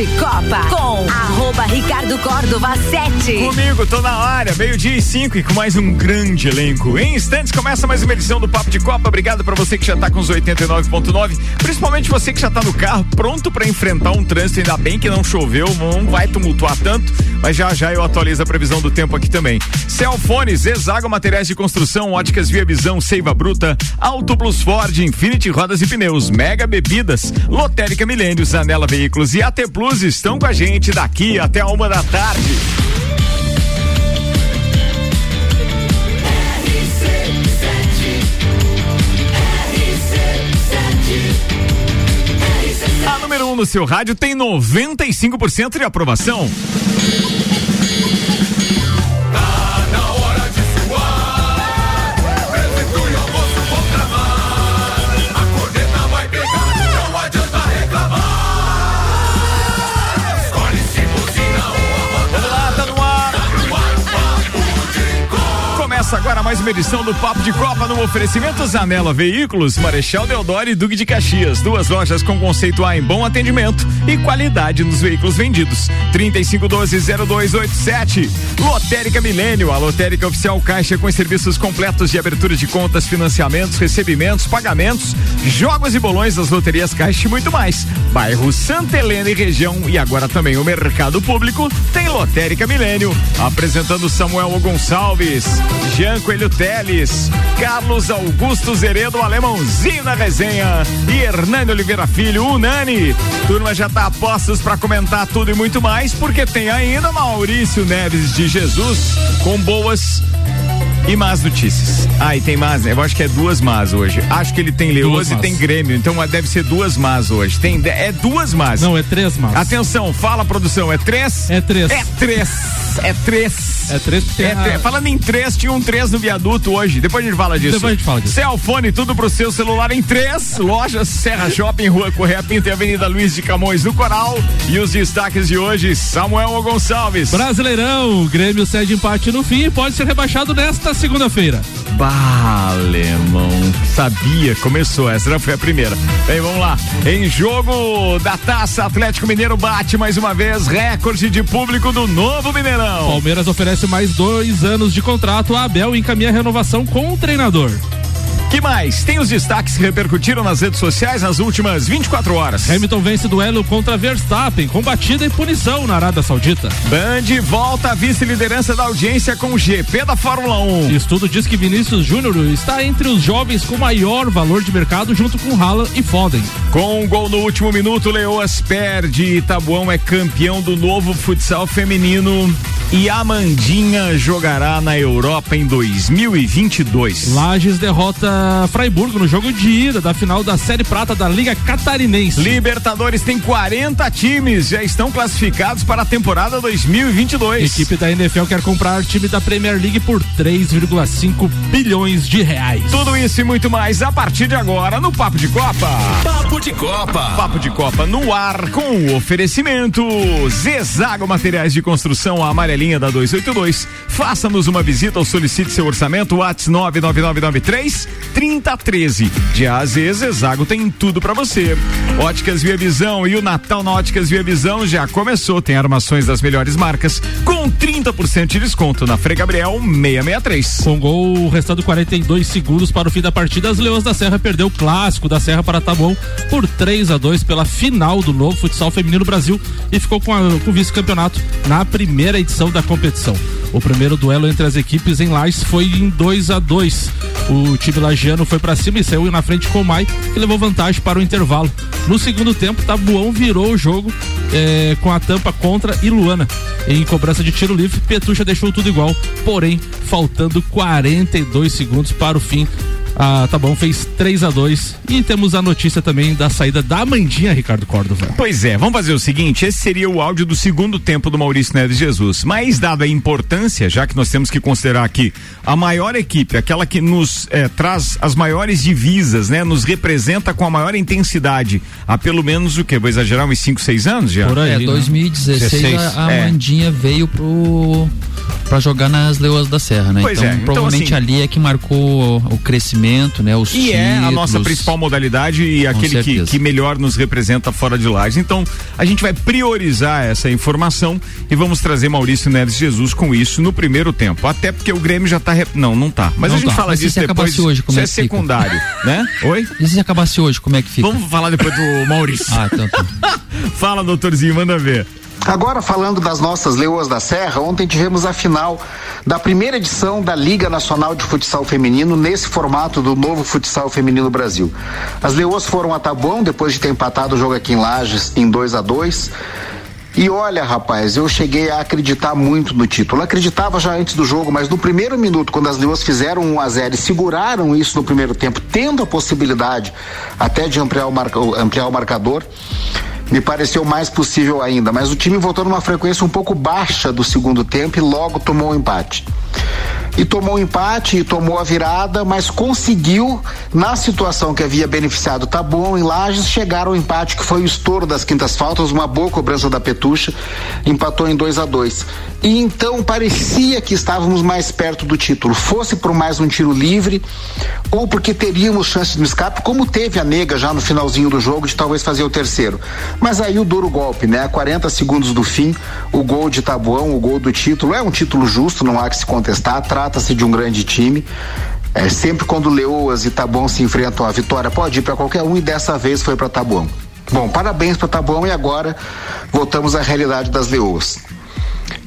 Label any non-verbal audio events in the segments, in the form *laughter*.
de Copa com arroba Ricardo Córdova 7. Comigo, tô na área, meio-dia e cinco e com mais um grande elenco. Em instantes começa mais uma edição do Papo de Copa. Obrigado para você que já tá com os 89.9, principalmente você que já tá no carro, pronto para enfrentar um trânsito. Ainda bem que não choveu, não vai tumultuar tanto, mas já já eu atualizo a previsão do tempo aqui também. Celfones, Exago Materiais de Construção, Óticas Via Visão, Seiva Bruta, Auto Plus Ford, Infinity Rodas e Pneus, Mega Bebidas, Lotérica Milênios, Anela Veículos e AT Plus estão com a gente daqui até uma da tarde. A número 1 um no seu rádio tem 95% de aprovação. Começa agora mais uma edição do Papo de Copa no oferecimento Zanela Veículos, Marechal Deodoro e Duque de Caxias. Duas lojas com conceito A em bom atendimento e qualidade nos veículos vendidos. 3512-0287. Lotérica Milênio, a lotérica oficial Caixa com serviços completos de abertura de contas, financiamentos, recebimentos, pagamentos, jogos e bolões das loterias Caixa e muito mais. Bairro Santa Helena e região e agora também o mercado público tem Lotérica Milênio. Apresentando Samuel Gonçalves. Jean Coelho Teles, Carlos Augusto Zeredo, alemãozinho na resenha e Hernani Oliveira Filho, Unani. Turma já tá a postos para comentar tudo e muito mais, porque tem ainda Maurício Neves de Jesus com boas e más notícias. Ah, e tem más, né? Eu acho que é duas más hoje. Acho que ele tem Leoz e tem Grêmio, então deve ser duas más hoje. Tem, é duas más. Não, é três más. Atenção, fala produção, é três? É três. É três. É três. É três é, a... Falando em três, tinha um três no viaduto hoje. Depois a gente fala disso. Depois a gente fala disso. Celfone, tudo pro seu celular em três. Lojas Serra Shopping, Rua Correia Pinto e Avenida Luiz de Camões no Coral. E os destaques de hoje, Samuel Gonçalves. Brasileirão, Grêmio cede empate no fim e pode ser rebaixado nesta segunda-feira. Bah, alemão. Sabia, começou. Essa já foi a primeira. Bem, vamos lá. Em jogo da taça, Atlético Mineiro bate mais uma vez recorde de público do novo Mineirão. Palmeiras oferece mais dois anos de contrato. A Abel encaminha a renovação com o treinador. Que mais? Tem os destaques que repercutiram nas redes sociais nas últimas 24 horas. Hamilton vence duelo contra Verstappen, com batida e punição na Arábia Saudita. Band volta à vice-liderança da audiência com o GP da Fórmula 1. Estudo diz que Vinícius Júnior está entre os jovens com maior valor de mercado, junto com Haaland e Foden. Com um gol no último minuto, Leoas perde. Itabuão é campeão do novo futsal feminino. E Amandinha jogará na Europa em 2022. Lages derrota Freiburgo no jogo de ida da final da Série Prata da Liga Catarinense. Libertadores tem 40 times, já estão classificados para a temporada 2022. Equipe da NFL quer comprar time da Premier League por 3,5 bilhões de reais. Tudo isso e muito mais a partir de agora no Papo de Copa. Papo de Copa. Papo de Copa no ar com o oferecimento Zezago Materiais de Construção, a amarelinha da 282. Faça-nos uma visita ou solicite seu orçamento, WhatsApp 99993 3013. De A a Z, Zezago tem tudo para você. Óticas Via Visão e o Natal na Óticas Via Visão já começou. Tem armações das melhores marcas com 30% de desconto na Frei Gabriel 663. Com gol restando 42 segundos para o fim da partida, as Leões da Serra perdeu o clássico da Serra para Taboão por 3 a 2 pela final do novo futsal feminino Brasil e ficou com, com o vice-campeonato na primeira edição da competição. O primeiro duelo entre as equipes em Lages foi em 2 a 2 O time lagiano foi para cima e saiu na frente com o Mai, que levou vantagem para o intervalo. No segundo tempo, Tabuão virou o jogo eh, com a tampa contra e Luana. Em cobrança de tiro livre, Petucha deixou tudo igual, porém, faltando 42 segundos para o fim. Ah, tá bom, fez 3 a 2 e temos a notícia também da saída da Mandinha, Ricardo Córdova. Pois é, vamos fazer o seguinte: esse seria o áudio do segundo tempo do Maurício Neves Jesus. Mas, dada a importância, já que nós temos que considerar aqui a maior equipe, aquela que nos eh, traz as maiores divisas, né? Nos representa com a maior intensidade há pelo menos o que? Vou exagerar, uns 5, 6 anos já? Por aí, é, 2016 né? a, a É. Mandinha veio pro para jogar nas Leoas da Serra, né? Pois então, é, então, provavelmente assim, ali é que marcou o crescimento, né? Os E títulos. é a nossa principal modalidade e aquele que, que melhor nos representa fora de Lages. Então, a gente vai priorizar essa informação e vamos trazer Maurício Neves Jesus com isso no primeiro tempo. Até porque o Grêmio já tá. rep- Não, não tá. Mas Não a gente tá. fala Mas disso se depois. hoje, como isso é é secundário, né? Oi? E se acabasse hoje, como é que fica? Vamos falar depois do Maurício. Ah, então tá. *laughs* Fala, doutorzinho, manda ver. Agora falando das nossas Leoas da Serra, ontem tivemos a final da primeira edição da Liga Nacional de Futsal Feminino nesse formato do novo Futsal Feminino Brasil. As Leoas foram a Tabuão depois de ter empatado o jogo aqui em Lages em 2 a 2 e olha, rapaz, eu cheguei a acreditar muito no título. Acreditava já antes do jogo, mas no primeiro minuto, quando as Leoas fizeram 1 a 0 e seguraram isso no primeiro tempo, tendo a possibilidade até de ampliar o, marca- ampliar o marcador, me pareceu mais possível ainda. Mas o time voltou numa frequência um pouco baixa do segundo tempo e logo tomou o empate. E tomou o empate e tomou a virada, mas conseguiu, na situação que havia beneficiado o Tabuão em Lages, chegar ao empate, que foi o estouro das quintas faltas, uma boa cobrança da Petucha, empatou em 2 a 2 E então parecia que estávamos mais perto do título, fosse por mais um tiro livre, ou porque teríamos chance de escape, como teve a nega já no finalzinho do jogo, de talvez fazer o terceiro. Mas aí o duro golpe, né? A 40 segundos do fim, o gol de Tabuão, o gol do título, é um título justo, não há que se contestar, trata-se de um grande time. É, sempre quando Leoas e Tabuão se enfrentam, a vitória pode ir para qualquer um e dessa vez foi para Tabuão. Bom, parabéns para Tabuão e agora voltamos à realidade das Leoas.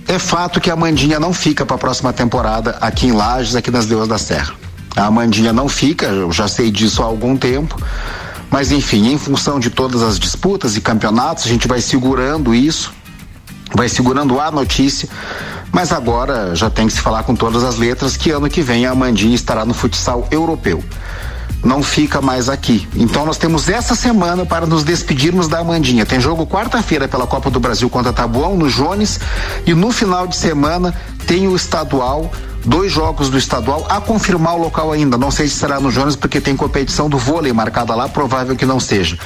É fato que a Mandinha não fica para a próxima temporada aqui em Lages, aqui nas Leoas da Serra. A Mandinha não fica, eu já sei disso há algum tempo. Mas enfim, em função de todas as disputas e campeonatos, a gente vai segurando isso, vai segurando a notícia, mas agora já tem que se falar com todas as letras que ano que vem a Amandinha estará no futsal europeu. Não fica mais aqui. Então nós temos essa semana para nos despedirmos da Amandinha. Tem jogo quarta-feira pela Copa do Brasil contra Tabuão, no Jones, e no final de semana tem o estadual dois jogos do estadual a confirmar o local ainda. Não sei se será no Jones porque tem competição do vôlei marcada lá, provável que não seja.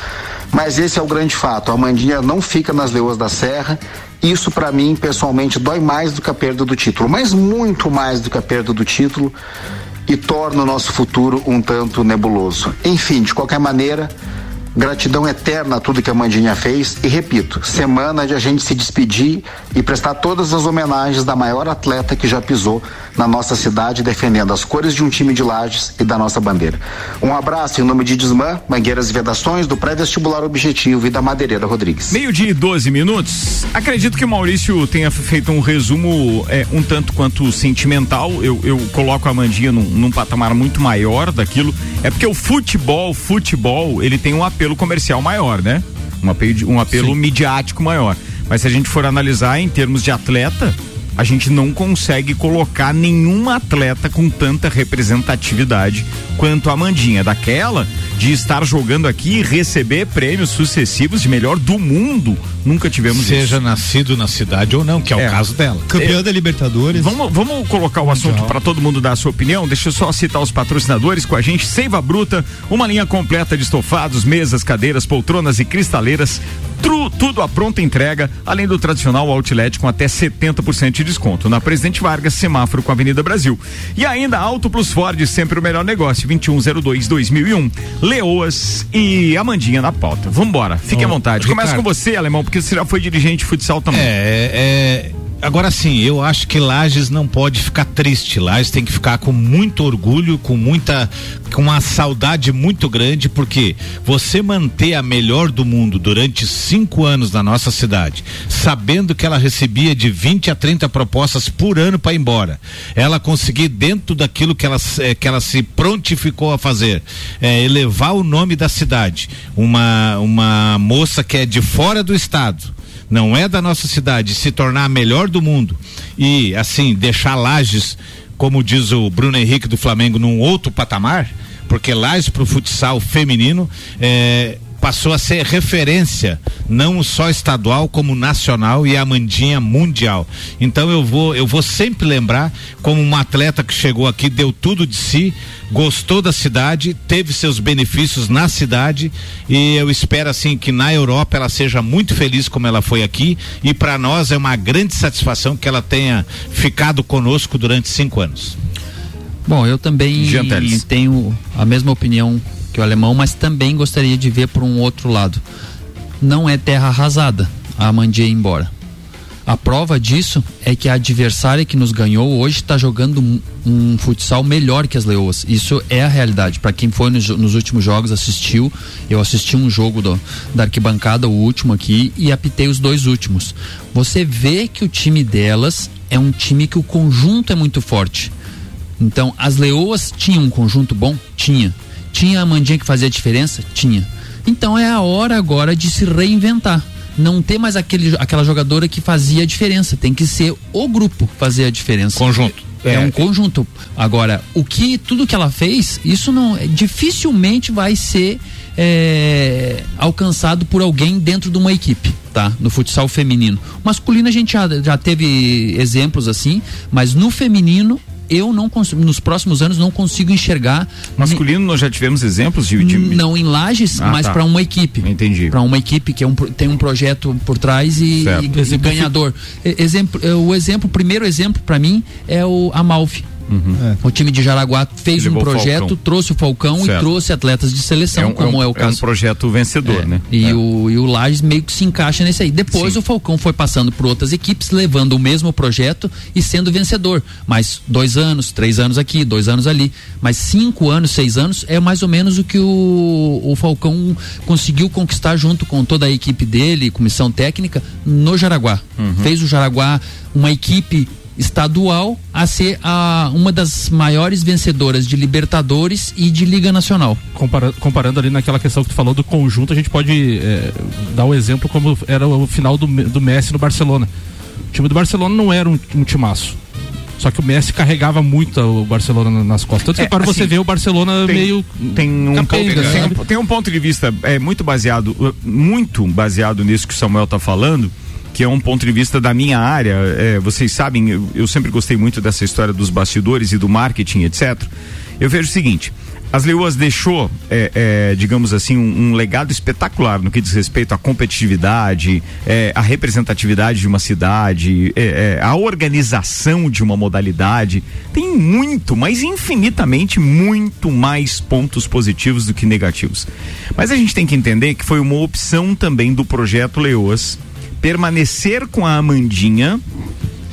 Mas esse é o grande fato. A Mandinha não fica nas Leoas da Serra. Isso para mim pessoalmente dói mais do que a perda do título, mas muito mais do que a perda do título e torna o nosso futuro um tanto nebuloso. Enfim, de qualquer maneira, Gratidão eterna a tudo que a Mandinha fez e repito, semana de a gente se despedir e prestar todas as homenagens da maior atleta que já pisou na nossa cidade defendendo as cores de um time de Lages e da nossa bandeira. Um abraço em nome de Desmã, Mangueiras e Vedações, do pré-vestibular Objetivo e da Madeireira Rodrigues. Meio-dia e 12 minutos. Acredito que o Maurício tenha feito um resumo é, um tanto quanto sentimental. Eu, eu coloco a Mandinha num, num patamar muito maior daquilo. É porque o futebol, futebol, ele tem um apelo comercial maior, né? Um apelo, um apelo midiático maior. Mas se a gente for analisar em termos de atleta, a gente não consegue colocar nenhuma atleta com tanta representatividade quanto a Mandinha. Daquela de estar jogando aqui e receber prêmios sucessivos de melhor do mundo. Nunca tivemos Seja isso. nascido na cidade ou não, que é, É. o caso dela. Campeã da Libertadores. Vamos, vamos colocar o assunto para todo mundo dar a sua opinião. Deixa eu só citar os patrocinadores com a gente. Seiva Bruta, uma linha completa de estofados, mesas, cadeiras, poltronas e cristaleiras. Tru, tudo à pronta entrega, além do tradicional outlet com até 70% de desconto. Na Presidente Vargas, semáforo com a Avenida Brasil. E ainda Auto Plus Ford, sempre o melhor negócio. 2102-2001. Leoas e Amandinha na pauta. Vambora, fique à Ô, vontade. Começa com você, Alemão, porque você já foi dirigente de futsal também. É, é. Agora sim, eu acho que Lages não pode ficar triste. Lages tem que ficar com muito orgulho, com muita, com uma saudade muito grande, porque você manter a melhor do mundo durante cinco anos na nossa cidade, sabendo que ela recebia de 20 a 30 propostas por ano para ir embora, ela conseguir dentro daquilo que ela, eh, que ela se prontificou a fazer, eh, elevar o nome da cidade, uma uma moça que é de fora do estado não é da nossa cidade, se tornar a melhor do mundo e assim deixar Lages, como diz o Bruno Henrique do Flamengo, num outro patamar, porque Lages para o futsal feminino é, passou a ser referência, não só estadual como nacional e a Mandinha mundial. Então eu vou, eu vou sempre lembrar como uma atleta que chegou aqui, deu tudo de si, gostou da cidade, teve seus benefícios na cidade e eu espero assim que na Europa ela seja muito feliz como ela foi aqui e para nós é uma grande satisfação que ela tenha ficado conosco durante cinco anos. Bom, eu também tenho a mesma opinião que o alemão, mas também gostaria de ver por um outro lado. Não é terra arrasada a Mandia ir embora. A prova disso é que a adversária que nos ganhou hoje está jogando um, um futsal melhor que as Leoas. Isso é a realidade. Para quem foi nos, nos últimos jogos, assistiu. Eu assisti um jogo do, da arquibancada, o último aqui, e apitei os dois últimos. Você vê que o time delas é um time que o conjunto é muito forte. Então, as Leoas tinham um conjunto bom? Tinha. Tinha a Mandinha que fazia diferença? Tinha. Então é a hora agora de se reinventar. Não ter mais aquele, aquela jogadora que fazia a diferença. Tem que ser o grupo fazer a diferença. Conjunto. É, É. um conjunto. Agora, o que tudo que ela fez, isso não dificilmente vai ser é, alcançado por alguém dentro de uma equipe, tá? No futsal feminino. Masculino a gente já, já teve exemplos assim, mas no feminino eu não consigo, nos próximos anos não consigo enxergar Masculino, nós já tivemos exemplos de. de- não em lajes, Ah, mas tá. para uma equipe. Entendi. Para uma equipe que é um, tem um projeto por trás e, e- e ganhador. Exemplo, o exemplo, o primeiro exemplo para mim é o Amalfi. O time de Jaraguá fez um o projeto, Falcão. trouxe o Falcão Certo. e trouxe atletas de seleção, como é, o um caso. projeto vencedor, É, né? E, É. o, e o Lages meio que se encaixa nesse aí. Depois Sim. o Falcão foi passando por outras equipes, levando o mesmo projeto e sendo vencedor. Mas dois anos, três anos aqui, dois anos ali. Mas cinco anos, seis anos é mais ou menos o que o, o Falcão conseguiu conquistar junto com toda a equipe dele, comissão técnica, no Jaraguá. Uhum. Fez o Jaraguá uma equipe estadual a ser a, uma das maiores vencedoras de Libertadores e de Liga Nacional. Compara- comparando ali naquela questão que tu falou do conjunto, a gente pode é, dar o exemplo como era o final do, do Messi no Barcelona. O time do Barcelona não era um, um timaço. Só que o Messi carregava muito o Barcelona na- nas costas. Tanto que É, para você assim, ver o Barcelona tem, meio. tem um, capenga, ponto, tem, um, tem um ponto de vista é, muito baseado, muito baseado nisso que o Samuel está falando, que é um ponto de vista da minha área. É, vocês sabem, eu, eu sempre gostei muito dessa história dos bastidores e do marketing, etc. Eu vejo o seguinte. As Leoas deixou, é, é, digamos assim, um, um legado espetacular no que diz respeito à competitividade, é, à representatividade de uma cidade, é, é, à organização de uma modalidade. Tem muito, mas infinitamente muito mais pontos positivos do que negativos. Mas a gente tem que entender que foi uma opção também do projeto Leoas permanecer com a Amandinha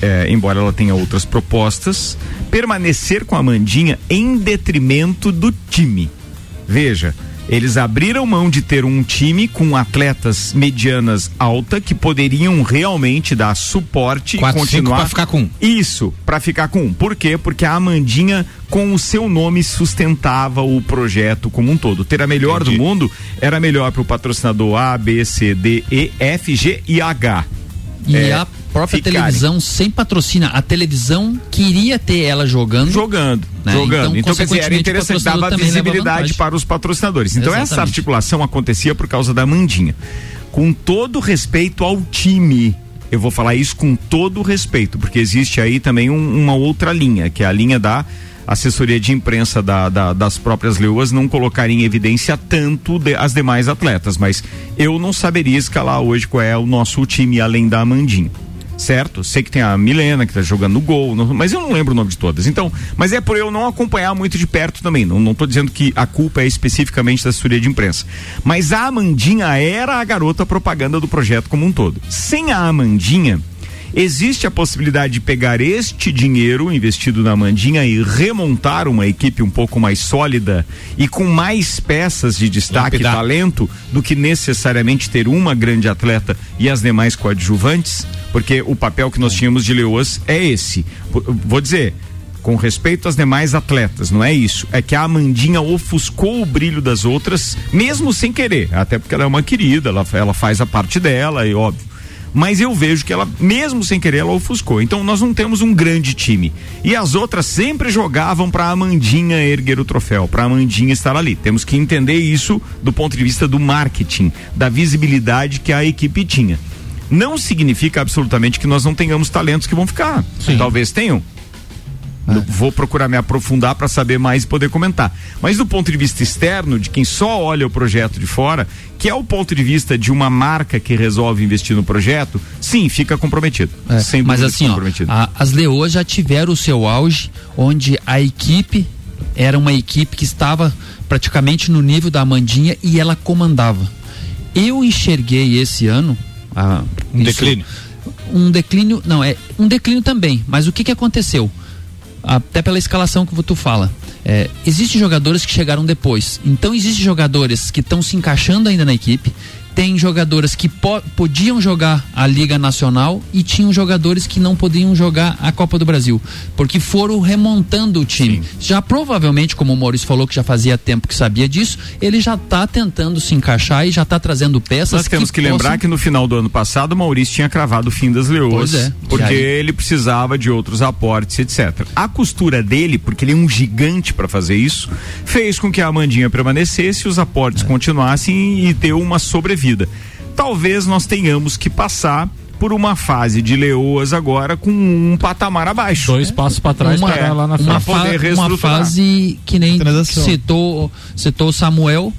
é, embora ela tenha outras propostas, permanecer com a Mandinha em detrimento do time. Veja, eles abriram mão de ter um time com atletas medianas alta que poderiam realmente dar suporte Quatro, e continuar pra ficar com um. Isso, para ficar com um. Por quê? Porque a Amandinha com o seu nome sustentava o projeto como um todo. Ter a melhor Entendi. do mundo era melhor para o patrocinador A, B, C, D, E, F, G e H. E É, a própria ficarem. televisão sem patrocínio. A televisão queria ter ela jogando. Jogando, Né? jogando. Então, Então, quer dizer, era interessante, dava visibilidade para os patrocinadores. Então, essa Exatamente. articulação acontecia por causa da Mandinha. Com todo respeito ao time. Eu vou falar isso com todo respeito, porque existe aí também um- uma outra linha, que é a linha da assessoria de imprensa da- da- das próprias leoas não colocar em evidência tanto de- as demais atletas, mas eu não saberia escalar hoje qual é o nosso time além da Amandinha certo? Sei que tem a Milena que tá jogando no gol, mas eu não lembro o nome de todas. Então, mas é por eu não acompanhar muito de perto também. Não, não tô dizendo que a culpa é especificamente da assessoria de imprensa. Mas a Amandinha era a garota propaganda do projeto como um todo. Sem a Amandinha, Existe a possibilidade de pegar este dinheiro investido na Mandinha e remontar uma equipe um pouco mais sólida e com mais peças de destaque e talento do que necessariamente ter uma grande atleta e as demais coadjuvantes? Porque o papel que nós tínhamos de Leoas é esse. Vou dizer, com respeito às demais atletas, não é isso. É que a Amandinha ofuscou o brilho das outras, mesmo sem querer. Até porque ela é uma querida, ela, ela faz a parte dela, e óbvio. Mas eu vejo que ela, mesmo sem querer, ela ofuscou. Então nós não temos um grande time. E as outras sempre jogavam para Amandinha erguer o troféu, para Amandinha estar ali. Temos que entender isso do ponto de vista do marketing, da visibilidade que a equipe tinha. Não significa absolutamente que nós não tenhamos talentos que vão ficar. Sim. Talvez tenham, é. Vou procurar me aprofundar para saber mais e poder comentar. Mas do ponto de vista externo, de quem só olha o projeto de fora, que é o ponto de vista de uma marca que resolve investir no projeto, sim, fica comprometido. É, sem mas assim, ó, a, as Leoas já tiveram o seu auge, onde a equipe era uma equipe que estava praticamente no nível da Amandinha e ela comandava. Eu enxerguei esse ano ah, um isso, declínio. Um declínio, não, é um declínio também, mas o que que aconteceu? Até pela escalação que tu fala. É, existem jogadores que chegaram depois. Então existem jogadores que estão se encaixando ainda na equipe tem jogadoras que po podiam jogar a Liga Nacional e tinham jogadores que não podiam jogar a Copa do Brasil, porque foram remontando o time. Sim. Já provavelmente, como o Maurício falou que já fazia tempo que sabia disso, ele já está tentando se encaixar e já está trazendo peças. Nós temos que, que lembrar possam... que no final do ano passado o Maurício tinha cravado o fim das leoas, é. porque aí... ele precisava de outros aportes, etc. A costura dele, porque ele é um gigante para fazer isso, fez com que a Amandinha permanecesse, os aportes é. continuassem e ter uma sobrevida vida. Talvez nós tenhamos que passar por uma fase de leoas agora com um patamar abaixo. Dois passos para trás uma, é, lá na frente. Uma, fa uma fase que nem citou, citou Samuel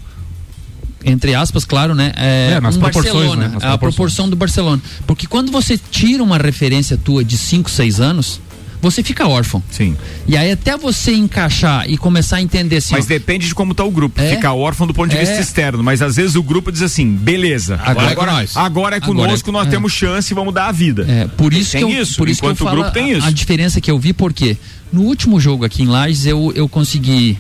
entre aspas, claro, né? É, é nas um Barcelona, né? Nas a proporção do Barcelona. Porque quando você tira uma referência tua de 5, 6 anos, você fica órfão. Sim. E aí até você encaixar e começar a entender assim. Mas ó, depende de como está o grupo. É, fica órfão do ponto de é, vista externo. Mas às vezes o grupo diz assim, beleza. Agora, agora, é, nós. agora é conosco, agora é, nós temos chance e vamos dar a vida. É, por isso tem que eu, isso, por isso enquanto que eu o grupo tem isso. A, a diferença que eu vi, porque no último jogo aqui em Lages eu, eu consegui.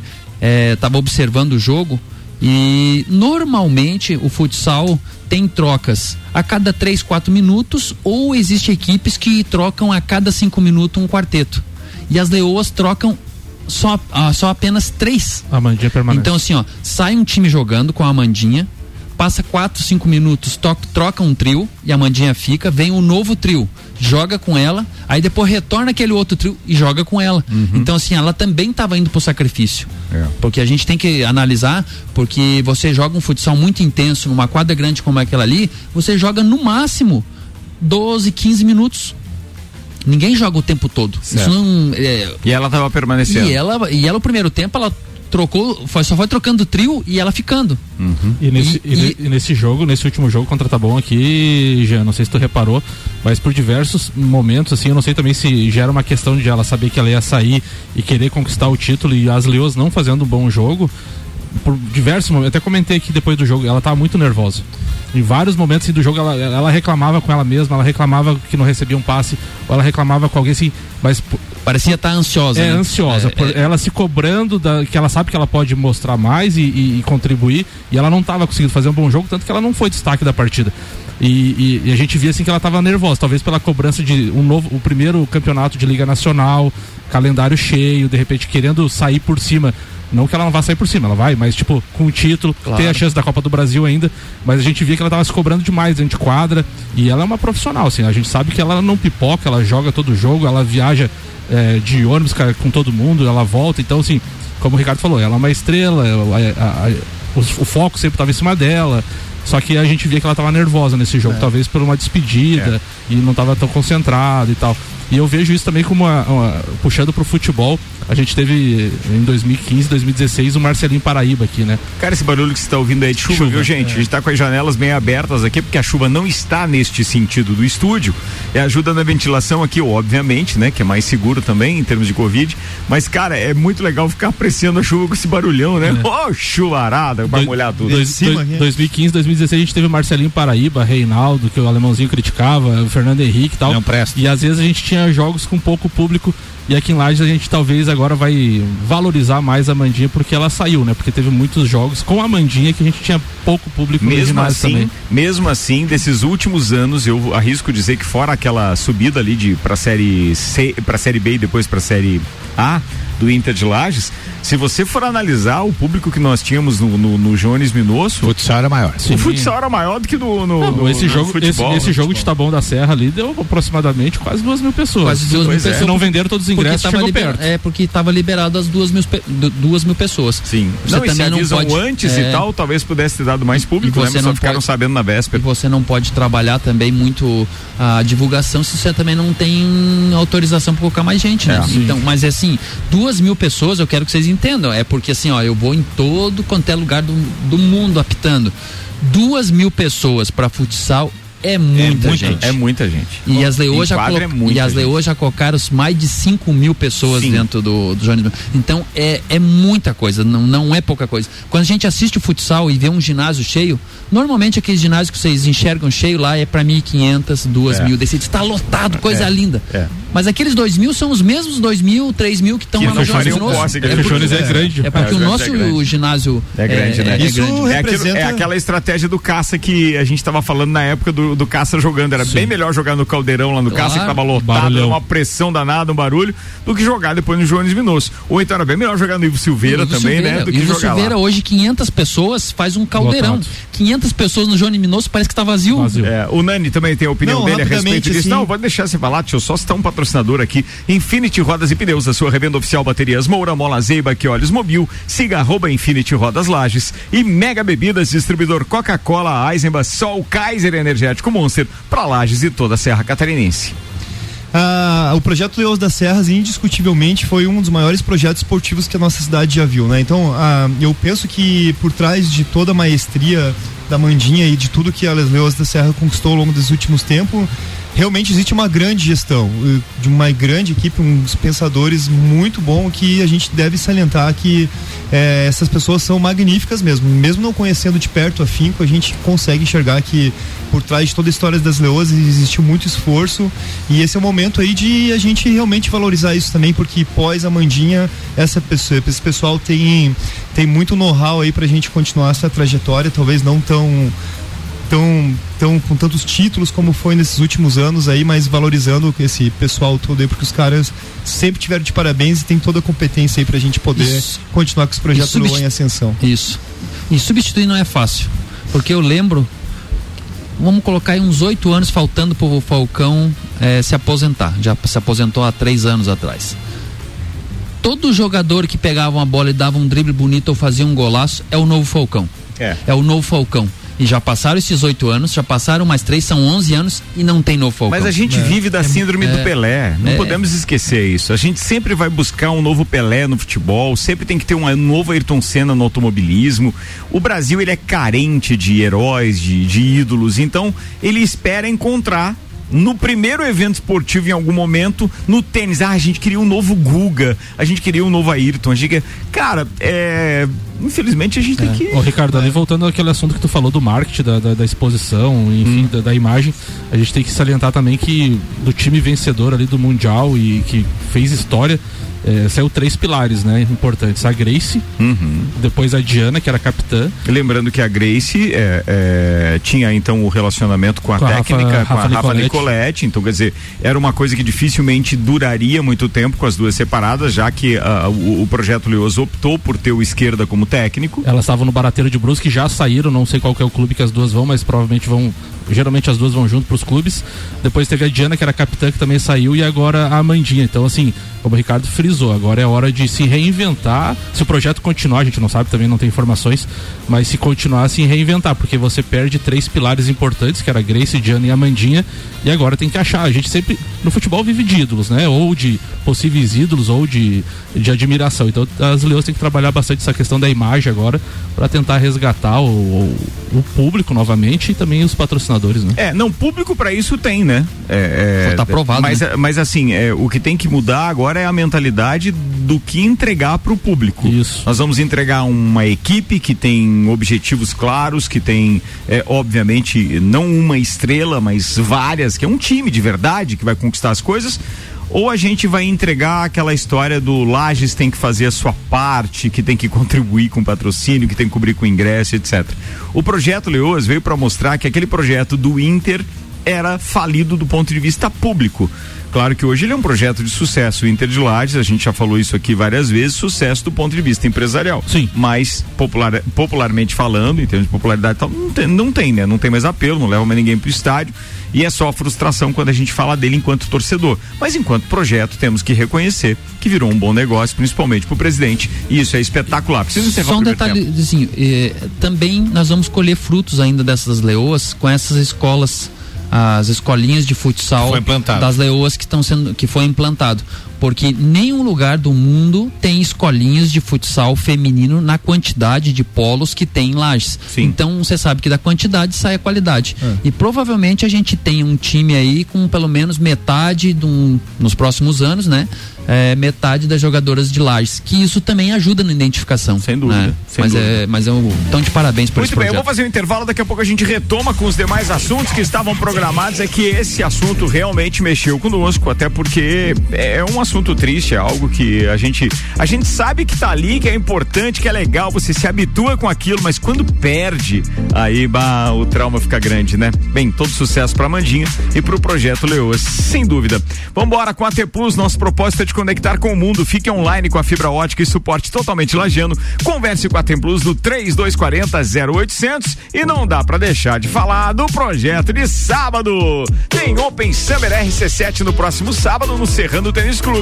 Estava observando o jogo e normalmente o futsal tem trocas a cada 3, 4 minutos, ou existe equipes que trocam a cada 5 minutos um quarteto. E as leoas trocam só, ah, só apenas três. A Amandinha permanece. Então, assim, ó, sai um time jogando com a Amandinha, passa 4, 5 minutos, to troca um trio e a Mandinha fica, vem um novo trio, joga com ela, aí depois retorna aquele outro trio e joga com ela. Uhum. Então, assim, ela também estava indo pro sacrifício. É. Porque a gente tem que analisar, porque você joga um futsal muito intenso numa quadra grande como aquela ali, você joga no máximo 12, 15 minutos. Ninguém joga o tempo todo. Não, é... E ela estava permanecendo. E ela, e ela, o primeiro tempo, ela trocou, foi, só foi trocando trio e ela ficando. Uhum. E, nesse, e, e, e, nesse jogo, nesse último jogo contra Tabon aqui, já não sei se tu reparou, mas por diversos momentos, assim, eu não sei também se já era uma questão de ela saber que ela ia sair e querer conquistar o título e as Leos não fazendo um bom jogo. Por diversos momentos, até comentei aqui depois do jogo, ela tava muito nervosa. Em vários momentos assim, do jogo, ela, ela reclamava com ela mesma, ela reclamava que não recebia um passe, ou ela reclamava com alguém assim, mas Parecia estar tá ansiosa. É, né? ansiosa. É, é, ela se cobrando da, que ela sabe que ela pode mostrar mais e, e, e contribuir. E ela não estava conseguindo fazer um bom jogo, tanto que ela não foi destaque da partida. E, e, e, a gente via assim que ela estava nervosa, talvez pela cobrança de um novo, o primeiro campeonato de Liga Nacional, calendário cheio, de repente querendo sair por cima. Não que ela não vá sair por cima, ela vai, mas tipo, com o título, claro. tem a chance da Copa do Brasil ainda. Mas a gente via que ela estava se cobrando demais dentro de quadra. E ela é uma profissional, assim, a gente sabe que ela não pipoca, ela joga todo jogo, ela viaja é, de ônibus com todo mundo, ela volta. Então, assim, como o Ricardo falou, ela é uma estrela, a, a, o, o, foco sempre estava em cima dela. Só que a gente via que ela estava nervosa nesse jogo, é. talvez por uma despedida é. e não estava tão concentrada e tal. E eu vejo isso também como uma, uma, puxando pro futebol. A gente teve em 2015, 2016 o Marcelinho Paraíba aqui, né? Cara, esse barulho que você está ouvindo aí de chuva, chuva viu, gente? É. A gente está com as janelas bem abertas aqui, porque a chuva não está neste sentido do estúdio. É ajuda na ventilação aqui, obviamente, né? Que é mais seguro também em termos de Covid. Mas, cara, é muito legal ficar apreciando a chuva com esse barulhão, né? Ô, é. oh, chuvarada, vai molhar tudo. Dois, cima, 2015, 2016 a gente teve o Marcelinho Paraíba, Reinaldo, que o alemãozinho criticava, o Fernando Henrique e tal. Não presta. E às vezes a gente tinha tinha jogos com pouco público e aqui em Lages a gente talvez agora vai valorizar mais a Mandinha porque ela saiu, né? Porque teve muitos jogos com a Mandinha que a gente tinha pouco público mesmo assim, também. Mesmo assim, desses últimos anos, eu arrisco dizer que fora aquela subida ali de para série C, para série B e depois para série A, do Inter de Lages, se você for analisar o público que nós tínhamos no, no, no Jones Minosso. O futsal era maior. Sim. O futsal era maior do que no. no, não, no esse jogo, futebol, esse, esse jogo de Taboão da Serra ali deu aproximadamente quase duas mil pessoas. Quase duas mil pessoas. Se não venderam todos os ingressos, chegou liber, perto. É, porque estava liberado as duas mil, duas mil pessoas. Sim. Você não, também não pode, antes é, e tal, talvez pudesse ter dado mais público, você né? não só ficaram pode, sabendo na véspera. E você não pode trabalhar também muito a divulgação se você também não tem autorização para colocar mais gente, né? É, então, mas é assim, duas mil pessoas, eu quero que vocês entendam, é porque assim, ó, eu vou em todo quanto é lugar do, do mundo apitando. Duas mil pessoas para futsal é muita, é muita gente. É muita gente. E as leoas já, colo... é e as leoas já colocaram mais de 5 mil pessoas Sim. dentro do, do Jones. Então é, é muita coisa, não, não é pouca coisa. Quando a gente assiste o futsal e vê um ginásio cheio, normalmente aqueles ginásios que vocês enxergam cheio lá é para 1.500, 2 é. mil. Está lotado, coisa é. linda. É. Mas aqueles 2 mil são os mesmos 2 mil, 3 mil que estão lá no Jones Nosso. É, porque, é, grande. É porque o nosso ginásio é grande, né? Isso grande. Representa... É, aquela estratégia do caça que a gente estava falando na época do, do caça jogando. Era Sim. bem melhor jogar no caldeirão lá no claro. caça, que tava lotado, uma pressão danada, um barulho, do que jogar depois no Jones Minosso. Ou então era bem melhor jogar no Ivo Silveira Ivo também, Silveira. né? Do que Ivo jogar Silveira, lá. hoje, 500 pessoas faz um caldeirão. Lotado. 500 pessoas no Jones Minosso parece que tá vazio. vazio. É, o Nani também tem a opinião Não, dele a respeito disso. Assim... Não, vou deixar você falar, deixa eu só citar um patrocinador aqui. Infinity Rodas e Pneus, a sua revenda oficial baterias Moura, Mola Zeiba, que olhos mobil. Siga arroba Infinity Rodas Lages. E Mega Bebidas, distribuidor Coca-Cola, Eisenbach, Sol, Kaiser Energético Monster, para Lages e toda a Serra Catarinense. Ah, o projeto Leões das Serras indiscutivelmente foi um dos maiores projetos esportivos que a nossa cidade já viu, né? Então, ah, eu penso que por trás de toda a maestria da Mandinha e de tudo que a Leões da Serra conquistou ao longo dos últimos tempos, realmente existe uma grande gestão, eh, de uma grande equipe, uns pensadores muito bom que a gente deve salientar que é, essas pessoas são magníficas mesmo. Mesmo não conhecendo de perto a Finco, a gente consegue enxergar que por trás de toda a história das leoas existiu muito esforço e esse é o momento aí de a gente realmente valorizar isso também, porque pós a Mandinha, essa pessoa, esse pessoal tem, tem muito know-how aí pra gente continuar essa trajetória, talvez não tão tão, tão com tantos títulos como foi nesses últimos anos aí, mas valorizando esse pessoal todo aí, porque os caras sempre tiveram de parabéns e tem toda a competência aí pra gente poder Isso. continuar com os projetos substitu... em ascensão. Isso. E substituir não é fácil, porque eu lembro, vamos colocar aí uns oito anos faltando pro Falcão é, se aposentar, já se aposentou há três anos atrás. Todo jogador que pegava uma bola e dava um drible bonito ou fazia um golaço é o novo Falcão. É. É o novo Falcão. E já passaram esses oito anos, já passaram mais três, são onze anos e não tem novo Falcão. Mas a gente é. vive da síndrome é. do Pelé. Não é. podemos esquecer isso. A gente sempre vai buscar um novo Pelé no futebol, sempre tem que ter um novo Ayrton Senna no automobilismo. O Brasil ele é carente de heróis, de, de ídolos, então ele espera encontrar no primeiro evento esportivo em algum momento, no tênis, ah, a gente queria um novo Guga, a gente queria um novo Ayrton, a gente queria... Cara, é... Infelizmente a gente é. tem que. Ô, Ricardo, ali voltando àquele assunto que tu falou do marketing, da, da, da exposição, enfim, hum. da, da, imagem, a gente tem que salientar também que do time vencedor ali do Mundial e que fez história, é, saiu três pilares, né, importantes. A Grace, uhum. depois a Diana, que era capitã. Lembrando que a Grace é, é, tinha então o relacionamento com a com técnica, a Rafa, com a Rafa, Nicoletti. Então, quer dizer, era uma coisa que dificilmente duraria muito tempo com as duas separadas, já que uh, o, o, projeto Leoso optou por ter o esquerda como técnico. Elas estavam no Barateiro de Brusque, já saíram, não sei qual é o clube que as duas vão, mas provavelmente vão geralmente as duas vão junto para os clubes. Depois teve a Diana, que era capitã, que também saiu, e agora a Amandinha. Então, assim, como o Ricardo frisou, agora é hora de se reinventar. Se o projeto continuar, a gente não sabe, também não tem informações, mas se continuar, se reinventar, porque você perde três pilares importantes, que era Grace, Diana e Amandinha, e agora tem que achar. A gente sempre, no futebol, vive de ídolos, né? Ou de possíveis ídolos, ou de, de admiração. Então, as Leões têm que trabalhar bastante essa questão da imagem agora, para tentar resgatar o, o, o público novamente e também os patrocinadores patrocinadores, né? É, não, público para isso tem, né? É, é, tá aprovado. Mas, né? mas assim, é, o que tem que mudar agora é a mentalidade do que entregar para o público. Isso. Nós vamos entregar uma equipe que tem objetivos claros, que tem, é, obviamente, não uma estrela, mas várias, que é um time de verdade que vai conquistar as coisas ou a gente vai entregar aquela história do Lages tem que fazer a sua parte, que tem que contribuir com patrocínio, que tem que cobrir com ingresso, etc. O projeto Leoas veio para mostrar que aquele projeto do Inter era falido do ponto de vista público. Claro que hoje ele é um projeto de sucesso. O Inter de Lages, a gente já falou isso aqui várias vezes, sucesso do ponto de vista empresarial. Sim. Mas, popular, popularmente falando, em termos de popularidade e tal, não tem, não tem, né? Não tem mais apelo, não leva mais ninguém pro estádio. E é só frustração quando a gente fala dele enquanto torcedor. Mas enquanto projeto, temos que reconhecer que virou um bom negócio, principalmente pro presidente. E isso é espetacular. Encerrar Só o um primeiro detalhe, tempo. assim, eh, também nós vamos colher frutos ainda dessas leoas com essas escolas, as escolinhas de futsal das leoas que estão sendo, que foi implantado, porque nenhum lugar do mundo tem escolinhas de futsal feminino na quantidade de polos que tem em Lages. Sim. Então você sabe que da quantidade sai a qualidade. É. E provavelmente a gente tem um time aí com pelo menos metade de um, nos próximos anos, né? É, metade das jogadoras de Lages, que isso também ajuda na identificação. Sem dúvida, né? sem mas dúvida. é, mas é um, então de parabéns por Muito esse bem, eu projeto. vou fazer um intervalo, daqui a pouco a gente retoma com os demais assuntos que estavam programados. É que esse assunto realmente mexeu conosco, até porque é um assunto triste, é algo que a gente a gente sabe que tá ali, que é importante, que é legal, você se habitua com aquilo, mas quando perde, aí bah, o trauma fica grande, né? Bem, todo sucesso pra Mandinha e pro projeto Leoas, sem dúvida. Vambora com a T Plus, propósito é te conectar com o mundo. Fique online com a fibra ótica e suporte totalmente lajano. Converse com a T Plus no 3240 0800 e não dá pra deixar de falar do projeto de sábado. Tem Open Summer RC7 no próximo sábado no Serrano Tênis Clube.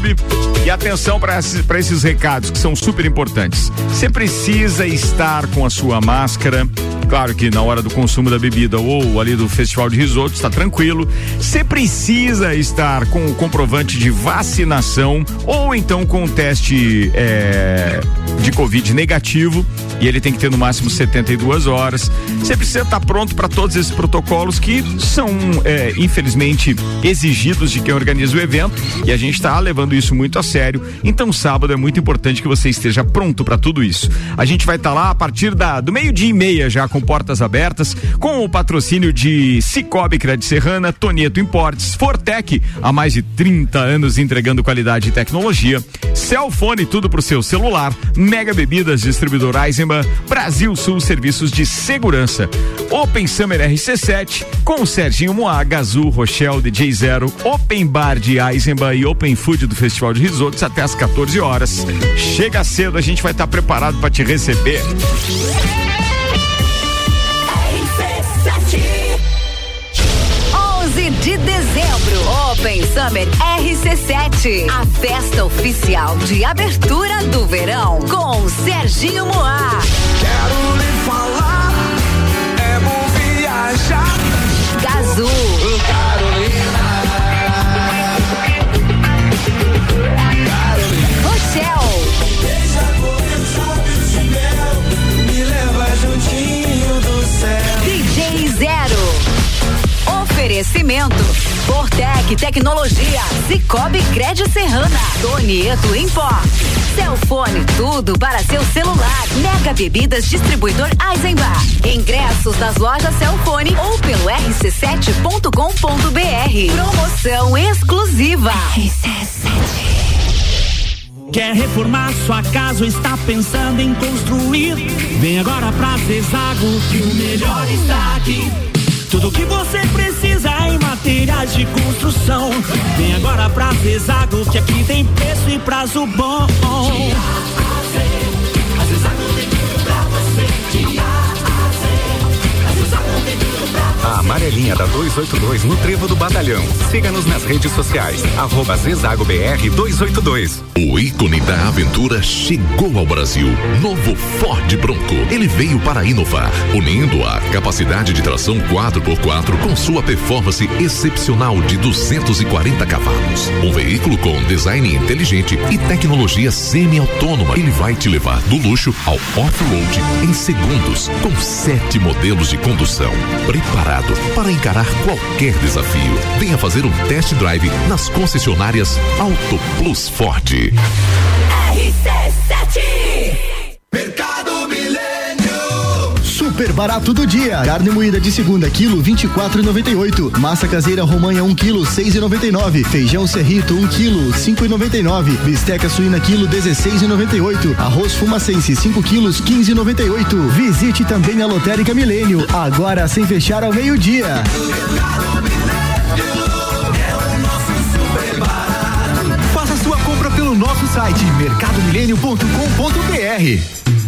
E atenção para esses, esses recados que são super importantes. Você precisa estar com a sua máscara. Claro que na hora do consumo da bebida ou ali do festival de risoto está tranquilo. Você precisa estar com o comprovante de vacinação ou então com o teste é, de Covid negativo e ele tem que ter no máximo 72 horas. Você precisa estar pronto para todos esses protocolos que são, é, infelizmente, exigidos de quem organiza o evento e a gente está levando isso muito a sério. Então, sábado é muito importante que você esteja pronto para tudo isso. A gente vai estar lá a partir da, do meio-dia e meia já com portas abertas, com o patrocínio de Cicobi Crédito Serrana, Tonieto Importes, Fortec, há mais de 30 anos entregando qualidade e tecnologia, Celfone, tudo pro seu celular, Mega Bebidas, distribuidor Eisenbahn, Brasil Sul Serviços de Segurança, Open Summer RC7, com o Serginho Moá, Gazul, Rochelle, DJ Zero, Open Bar de Eisenbahn e Open Food do Festival de Risotos até às 14 horas. Chega cedo, a gente vai estar preparado para te receber. 11 de dezembro, Open Summer RC7. A festa oficial de abertura do verão com Serginho Moá. Quero lhe falar, é bom viajar. Rochelle, leva juntinho do céu. DJ Zero. Oferecimento. Fortec Tecnologia. Cicobi Crédito Serrana. Tonieto Import. Celfone, tudo para seu celular. Mega Bebidas Distribuidor Eisenbach. Ingressos nas lojas Celfone ou pelo rc7.com.br. Promoção exclusiva. Quer reformar sua casa ou está pensando em construir? Vem agora pra Zezago que o melhor está aqui. Tudo que você precisa em materiais de construção. Vem agora pra Zezago que aqui tem preço e prazo bom. A amarelinha da 282 no Trevo do Batalhão. Siga-nos nas redes sociais. Arroba Zezago BR 282. O ícone da aventura chegou ao Brasil. Novo Ford Bronco. Ele veio para inovar, unindo a capacidade de tração 4x4 com sua performance excepcional de 240 cavalos. Um veículo com design inteligente e tecnologia semi-autônoma. Ele vai te levar do luxo ao off-road em segundos, com sete modelos de condução. Preparado preparado para encarar qualquer desafio. Venha fazer um test drive nas concessionárias Auto Plus Ford. RC7 super barato do dia. Carne moída de segunda quilo 24,98. Massa caseira romanha 1 é um quilo 6,99. Feijão serrito 1 um quilo 5,99. Bisteca suína quilo 16,98. Arroz fumacense 5 quilos 15,98. Visite também a Lotérica Milênio agora sem fechar ao meio dia. Faça sua compra pelo nosso site mercadomilênio.com.br.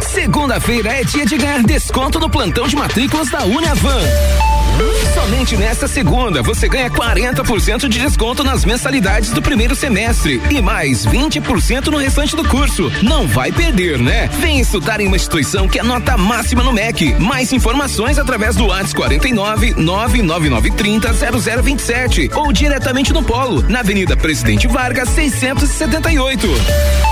Segunda-feira é dia de ganhar desconto no plantão de matrículas da Uniavan. Somente nesta segunda você ganha 40% de desconto nas mensalidades do primeiro semestre e mais 20% no restante do curso. Não vai perder, né? Vem estudar em uma instituição que é nota máxima no MEC. Mais informações através do WhatsApp 49 99930 0027 ou diretamente no Polo, na Avenida Presidente Vargas 678.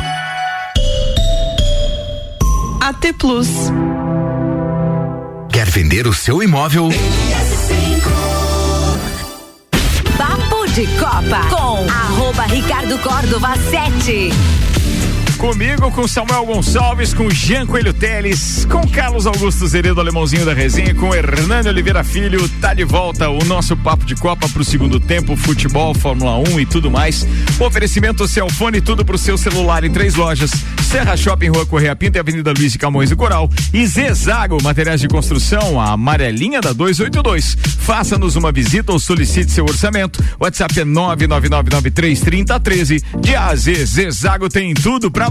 AT Plus. Quer vender o seu imóvel? Papo de Copa com arroba Ricardo Córdova 7. Comigo, com Samuel Gonçalves, com Jean Coelho Teles, com Carlos Augusto Zeredo, alemãozinho da resenha, com Hernani Oliveira Filho. Tá de volta o nosso papo de Copa pro segundo tempo, futebol, Fórmula 1 e tudo mais. Oferecimento Celfone, tudo pro seu celular em três lojas. Serra Shopping, Rua Correia Pinta e Avenida Luiz de Camões do Coral. E Zezago, materiais de construção, a amarelinha da 282. Faça-nos uma visita ou solicite seu orçamento. WhatsApp é 999933013. De A a Z, Zezago tem tudo pra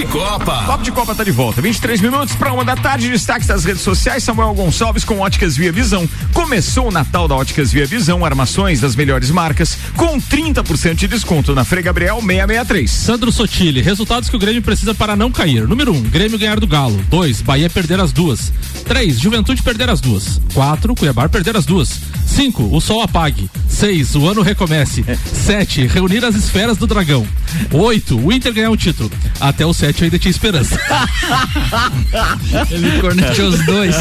De Copa. Papo de Copa tá de volta. 23 minutos para uma da tarde. Destaques das redes sociais. Samuel Gonçalves com Óticas Via Visão. Começou o Natal da Óticas Via Visão. Armações das melhores marcas com 30% de desconto na Frei Gabriel 663. Sandro Sotile, resultados que o Grêmio precisa para não cair. Número 1, um, Grêmio ganhar do Galo. 2, Bahia perder as duas. 3, Juventude perder as duas. 4, Cuiabá perder as duas. 5, o sol apague. 6, o ano recomece. 7, reunir as esferas do dragão. 8, o Inter ganhar um título. Até o 7 eu ainda tinha esperança. *laughs* Ele corneteou os dois.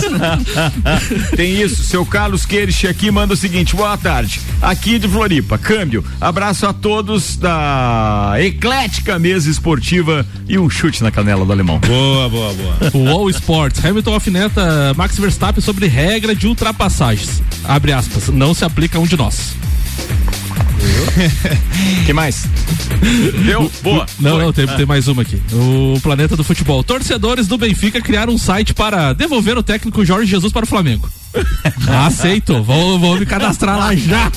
*laughs* Tem isso, seu Carlos Queires aqui manda o seguinte: boa tarde. Aqui de Floripa, câmbio. Abraço a todos da eclética mesa esportiva e um chute na canela do alemão. Boa, boa, boa. O All Sports. Hamilton alfineta Max Verstappen sobre regra de ultrapassagens. Abre aspas, não se aplica a um de nós. *laughs* que mais? Deu? Boa. Não, não, tem, tem mais uma aqui. O Planeta do Futebol. Torcedores do Benfica criaram um site para devolver o técnico Jorge Jesus para o Flamengo. *laughs* Aceito, vou, vou me cadastrar lá já.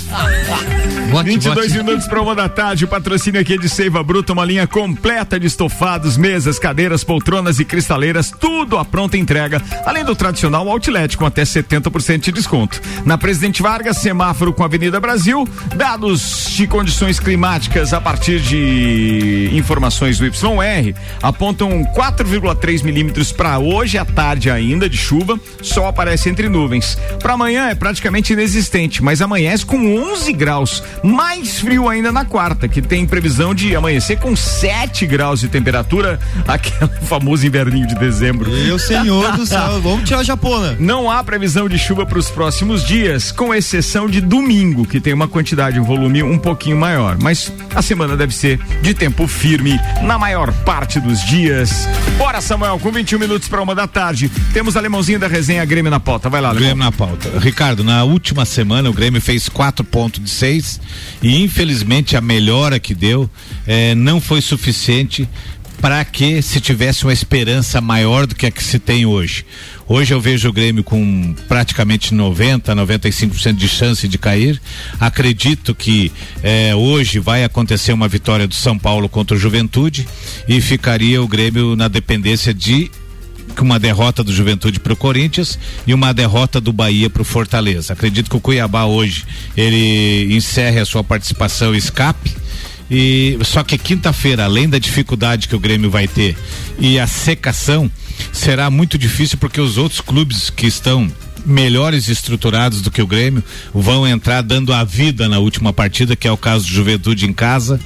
Bote, 22 bote. minutos para uma da tarde. O patrocínio aqui é de Seiva Bruta, uma linha completa de estofados, mesas, cadeiras, poltronas e cristaleiras, tudo à pronta entrega, além do tradicional outlet com até 70% de desconto. Na Presidente Vargas, semáforo com Avenida Brasil, dados de condições climáticas a partir de informações do YR apontam 4,3 milímetros para hoje à tarde ainda de chuva, sol aparece entre nuvens. Para amanhã é praticamente inexistente, mas amanhece com 11 graus mais frio ainda na quarta, que tem previsão de amanhecer com 7 graus de temperatura, *laughs* aquele famoso inverninho de dezembro. Meu senhor do céu, *laughs* vamos tirar a japona. Não há previsão de chuva para os próximos dias, com exceção de domingo, que tem uma quantidade, um volume um pouquinho maior. Mas a semana deve ser de tempo firme na maior parte dos dias. Bora, Samuel, com 21 minutos para uma da tarde. Temos alemãozinho da resenha Grêmio na pauta. Vai lá, Alemão. Na pauta. Ricardo, na última semana o Grêmio fez quatro pontos de e infelizmente a melhora que deu eh, não foi suficiente para que se tivesse uma esperança maior do que a que se tem hoje. Hoje eu vejo o Grêmio com praticamente 90, 95% de chance de cair. Acredito que eh, hoje vai acontecer uma vitória do São Paulo contra o Juventude e ficaria o Grêmio na dependência de uma derrota do Juventude para o Corinthians e uma derrota do Bahia para o Fortaleza. Acredito que o Cuiabá hoje ele encerre a sua participação escape. E só que quinta-feira, além da dificuldade que o Grêmio vai ter e a secação, será muito difícil porque os outros clubes que estão melhores estruturados do que o Grêmio vão entrar dando a vida na última partida, que é o caso do Juventude em casa.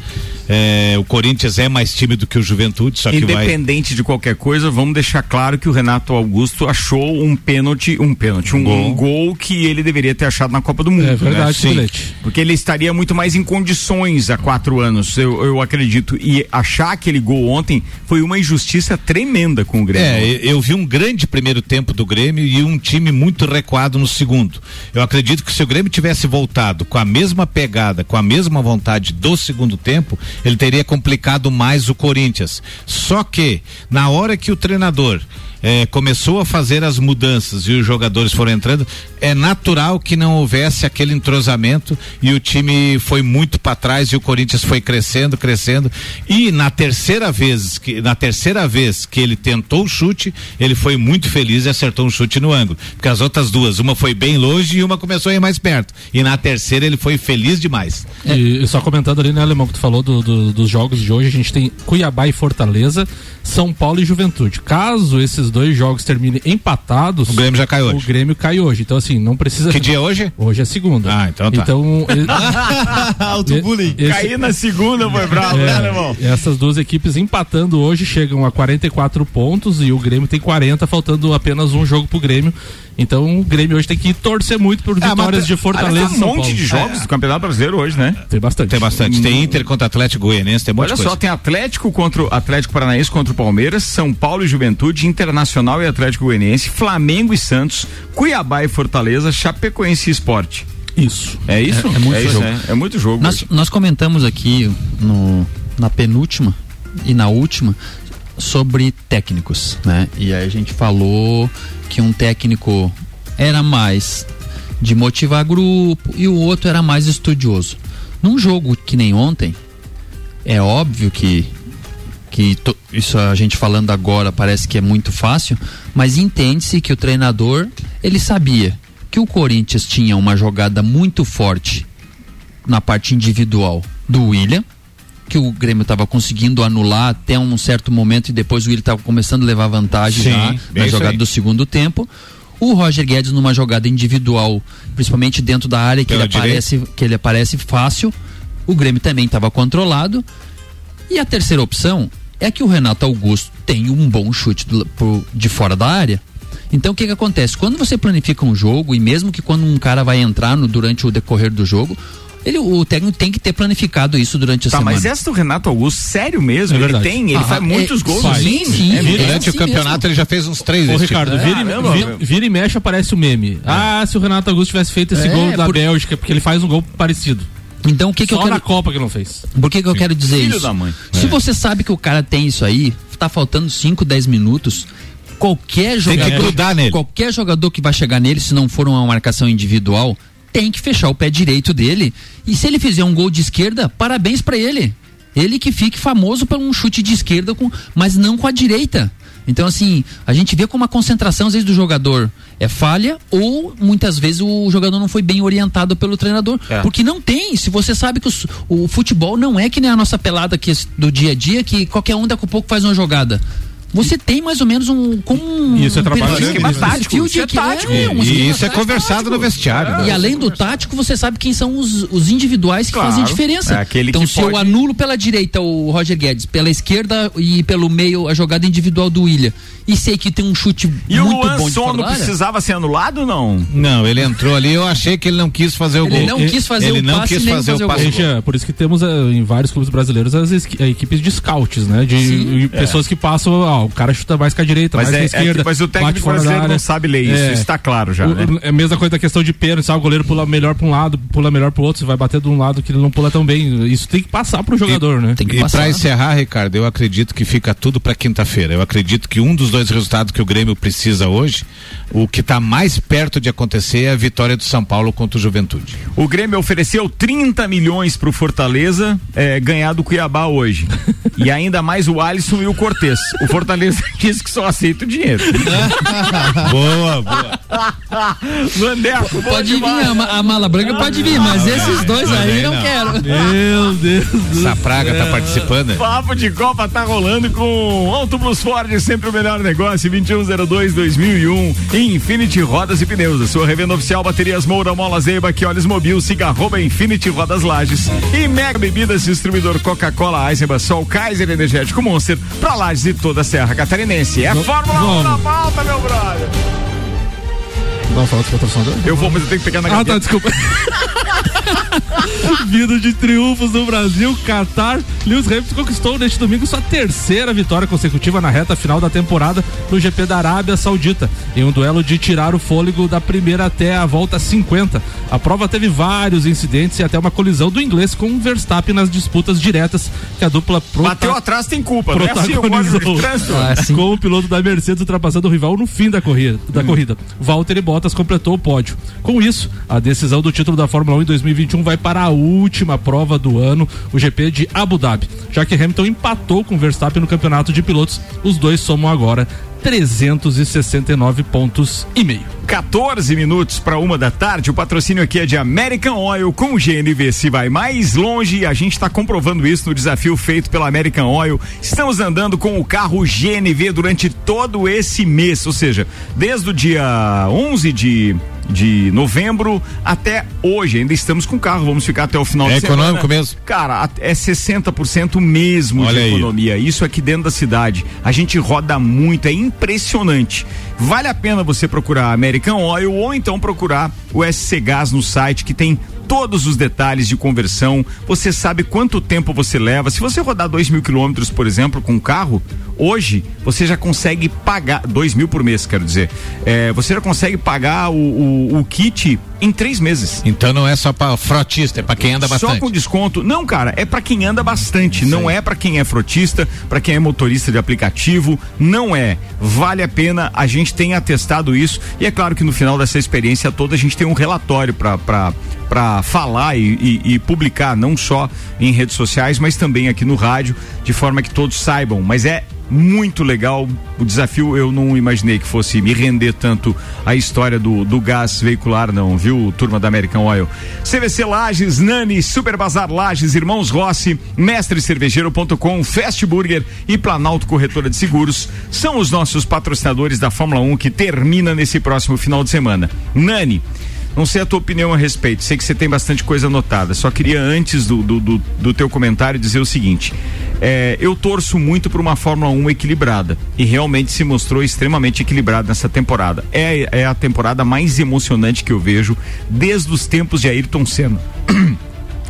É, o Corinthians é mais time do que o Juventude, só que Independente vai... de qualquer coisa, vamos deixar claro que o Renato Augusto achou um pênalti, um pênalti, um gol. um gol que ele deveria ter achado na Copa do Mundo. É verdade, né? Sim. Porque ele estaria muito mais em condições há quatro anos, eu, eu acredito. E achar aquele gol ontem foi uma injustiça tremenda com o Grêmio. É, eu vi um grande primeiro tempo do Grêmio e um time muito recuado no segundo. Eu acredito que se o Grêmio tivesse voltado com a mesma pegada, com a mesma vontade do segundo tempo, ele teria complicado mais o Corinthians. Só que, na hora que o treinador é, começou a fazer as mudanças e os jogadores foram entrando, é natural que não houvesse aquele entrosamento e o time foi muito para trás e o Corinthians foi crescendo, crescendo. E na terceira vez que na terceira vez que ele tentou o chute, ele foi muito feliz e acertou um chute no ângulo. Porque as outras duas, uma foi bem longe e uma começou a ir mais perto. E na terceira ele foi feliz demais. E só comentando ali, né, Alemão, que tu falou do, do, dos jogos de hoje, a gente tem Cuiabá e Fortaleza, São Paulo e Juventude. Caso esses dois jogos terminem empatados, o Grêmio já cai hoje. O Grêmio cai hoje. Então, assim, não precisa. Que dia é hoje? Hoje é segunda. Ah, então tá. Então. *laughs* *laughs* Autobullying. Esse... Cair na segunda foi bravo, né, é, né, irmão? Essas duas equipes empatando hoje chegam a 44 pontos e o Grêmio tem 40, faltando apenas um jogo pro Grêmio. Então o Grêmio hoje tem que torcer muito por é, vitórias de Fortaleza. Tem um monte de jogos é. do Campeonato Brasileiro hoje, né? Tem bastante. Tem bastante. Tem Inter contra Atlético Goianiense, tem um Olha só, tem Atlético contra o Atlético Paranaense contra o Palmeiras, São Paulo e Juventude, Internacional e Atlético Goianiense, Flamengo e Santos, Cuiabá e Fortaleza, Chapecoense e Esporte. Isso. É isso? É, é muito é jogo. É, é, muito jogo. Nós, nós comentamos aqui no, na penúltima e na última sobre técnicos, né? E aí a gente falou que um técnico era mais de motivar grupo e o outro era mais estudioso. Num jogo que nem ontem, é óbvio que que to, isso a gente falando agora parece que é muito fácil, mas entende-se que o treinador ele sabia que o Corinthians tinha uma jogada muito forte na parte individual do William, que o Grêmio estava conseguindo anular até um certo momento e depois o William estava começando a levar vantagem Sim, já na jogada aí. do segundo tempo. O Roger Guedes numa jogada individual, principalmente dentro da área que ele, aparece, que ele aparece fácil, o Grêmio também estava controlado. E a terceira opção é que o Renato Augusto tem um bom chute do, pro, de fora da área. Então o que que acontece? Quando você planifica um jogo e mesmo que quando um cara vai entrar no, durante o decorrer do jogo, ele, o técnico tem que ter planificado isso durante a tá, semana. Mas essa do Renato Augusto, sério mesmo? É ele tem, ele ah, faz é, muitos gols faz. Sim, sim. É, durante assim o campeonato mesmo. ele já fez uns três. Ô, Ricardo, tipo. vira, é, vira, vira, e mexe aparece o meme. É. Ah, se o Renato Augusto tivesse feito esse é, gol da por... Bélgica, porque ele faz um gol parecido. Então o que, que Só eu quero. na Copa que não fez. Por que, que eu quero dizer Filho isso? Da mãe. Se você sabe que o cara tem isso aí, tá faltando 5, 10 minutos, Qualquer Tem jogador, que grudar nele. qualquer jogador que vai chegar nele, se não for uma marcação individual, tem que fechar o pé direito dele. E se ele fizer um gol de esquerda, parabéns pra ele. Ele que fique famoso por um chute de esquerda, com, mas não com a direita. Então, assim, a gente vê como a concentração, às vezes, do jogador é falha ou muitas vezes o jogador não foi bem orientado pelo treinador. É. Porque não tem. Se você sabe que os- o futebol não é que nem a nossa pelada aqui do dia a dia, que qualquer um daqui a pouco faz uma jogada. Você tem mais ou menos um. Como um Isso é trabalho esquema um tático, isso é tático. é, um E isso é tático. conversado no vestiário. né? E além do tático, você sabe quem são os, os individuais que Claro. fazem diferença. É aquele então, que se eu pode- anulo pela direita o Roger Guedes, pela esquerda e pelo meio a jogada individual do William, e sei que tem um chute E o muito Luan bom de fora área, precisava ser anulado ou não? Não, ele entrou ali, eu achei que ele não quis fazer o Ele gol. não quis fazer ele o não passe quis nem fazer fazer o passe. gol. é por isso que temos eh, em vários clubes brasileiros as equipes de scouts, né? De pessoas que passam, ó, o cara chuta mais com a direita, Mas mais é- com a é que- esquerda. mas o técnico brasileiro não sabe ler isso, isso tá claro já, O- né? É a mesma coisa da questão de pênalti, sabe? O goleiro pula melhor pra um lado, pula melhor pro outro, você vai bater de um lado que ele não pula tão bem. Isso tem que passar pro jogador, né? Tem que E passar. pra encerrar, Ricardo, eu acredito que fica tudo pra quinta-feira. Eu acredito que um dos dois resultados que o Grêmio precisa hoje, o que tá mais perto de acontecer é a vitória do São Paulo contra o Juventude. O Grêmio ofereceu 30 milhões pro Fortaleza é, ganhar do Cuiabá hoje. *laughs* e ainda mais o Alisson e o Cortez. O Fortaleza *laughs* disse que só aceita o dinheiro. *laughs* boa, boa. Vandeco, bom Pode vir, a, a mala branca pode vir, mas esses dois aí não, não. quero. Meu *laughs* Deus do Essa praga tá participando. né? Papo de Copa tá rolando com Auto Plus Ford, sempre o melhor negócio, 2102-2001, e Infinity Rodas e Pneus, a sua revenda oficial, baterias Moura, Mola Zeiba, que olhos mobil, siga arroba Infinity Rodas Lages e Mega Bebidas, distribuidor Coca-Cola, Eisenbahn, Sol, Kaiser Energético Monster, pra Lages e toda a Serra Catarinense. É Fórmula 1 na vamos. pauta, meu brother. Vamos falar dos patrocinadores? Eu vou, mas eu tenho que pegar na Ah, tá, desculpa. *laughs* Vindo de triunfos no Brasil, Qatar, Lewis Hamilton conquistou neste domingo sua terceira vitória consecutiva na reta final da temporada no GP da Arábia Saudita, em um duelo de tirar o fôlego da primeira até a volta 50. A prova teve vários incidentes e até uma colisão do inglês com o Verstappen nas disputas diretas que a dupla prota- Bateu atrás, tem culpa, não é assim protagonizou trânsito? Ah, sim. com o piloto da Mercedes ultrapassando o rival no fim da corrida. Da corrida. Valtteri Bottas completou o pódio. Com isso, a decisão do título da Fórmula 1 em 2021 vai para a última prova do ano, o GP de Abu Dhabi. Já que Hamilton empatou com Verstappen no campeonato de pilotos, os dois somam agora 369 pontos e meio. 14 minutos para uma da tarde. O patrocínio aqui é de American Oil com o GNV. Se vai mais longe, a gente está comprovando isso no desafio feito pela American Oil. Estamos andando com o carro GNV durante todo esse mês, ou seja, desde o dia 11 de de novembro até hoje. Ainda estamos com o carro, vamos ficar até o final É de semana. econômico mesmo? Cara, é 60% mesmo Olha de aí. economia. Isso aqui dentro da cidade. A gente roda muito, é impressionante. Vale a pena você procurar American Oil ou então procurar o SC Gás no site que tem todos os detalhes de conversão. Você sabe quanto tempo você leva. Se você rodar dois mil quilômetros, por exemplo, com um carro, hoje você já consegue pagar dois mil por mês, quero dizer. É, você já consegue pagar o, o- o kit em três meses. Então não é só pra frotista, é pra quem anda Só bastante. com desconto. Não, cara, é pra quem anda bastante. Não é pra quem é frotista, pra quem é motorista de aplicativo. Não é. Vale a pena. A gente tem atestado isso. E é claro que no final dessa experiência toda a gente tem um relatório pra, pra, pra falar e, e- e publicar, não só em redes sociais, mas também aqui no rádio, de forma que todos saibam. Mas é muito legal. O desafio eu não imaginei que fosse me render tanto a história do, do gás veicular, não, viu, turma da American Oil? CVC Lages, Nani, Super Bazar Lages, Irmãos Rossi, Mestrecervejeiro.com, Fast Burger e Planalto Corretora de Seguros são os nossos patrocinadores da Fórmula 1 que termina nesse próximo final de semana. Nani. Não sei a tua opinião a respeito, sei que você tem bastante coisa anotada. Só queria, antes do, do, do, do teu comentário, dizer o seguinte: é, eu torço muito por uma Fórmula 1 equilibrada. E realmente se mostrou extremamente equilibrada nessa temporada. É, é a temporada mais emocionante que eu vejo desde os tempos de Ayrton Senna. *clears throat*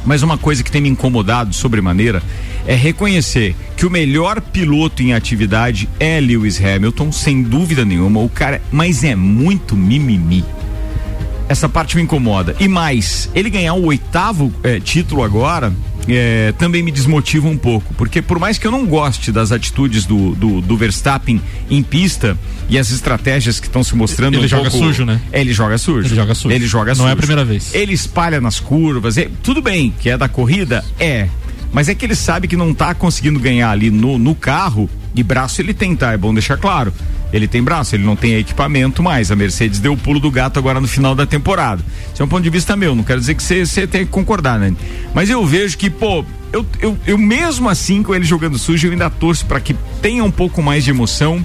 Mas uma coisa que tem me incomodado sobremaneira é reconhecer que o melhor piloto em atividade é Lewis Hamilton, sem dúvida nenhuma. O cara, mas é muito mimimi. Essa parte me incomoda. E mais, ele ganhar o oitavo eh, título agora. eh, também me desmotiva um pouco, porque por mais que eu não goste das atitudes do, do, do Verstappen em pista e as estratégias que estão se mostrando Ele um joga pouco- sujo, né? Ele joga sujo. Ele joga sujo. Ele joga Não é a sujo. primeira vez. Ele espalha nas curvas. é- tudo bem que é da corrida? É. Mas é que ele sabe que não tá conseguindo ganhar ali no, no carro e braço ele tem, tá? É bom deixar claro. Ele tem braço, ele não tem equipamento mais. A Mercedes deu o pulo do gato agora no final da temporada. Isso é um ponto de vista meu, não quero dizer que você tem que concordar, né? Mas eu vejo que, pô, eu, eu, eu mesmo assim com ele jogando sujo, eu ainda torço para que tenha um pouco mais de emoção.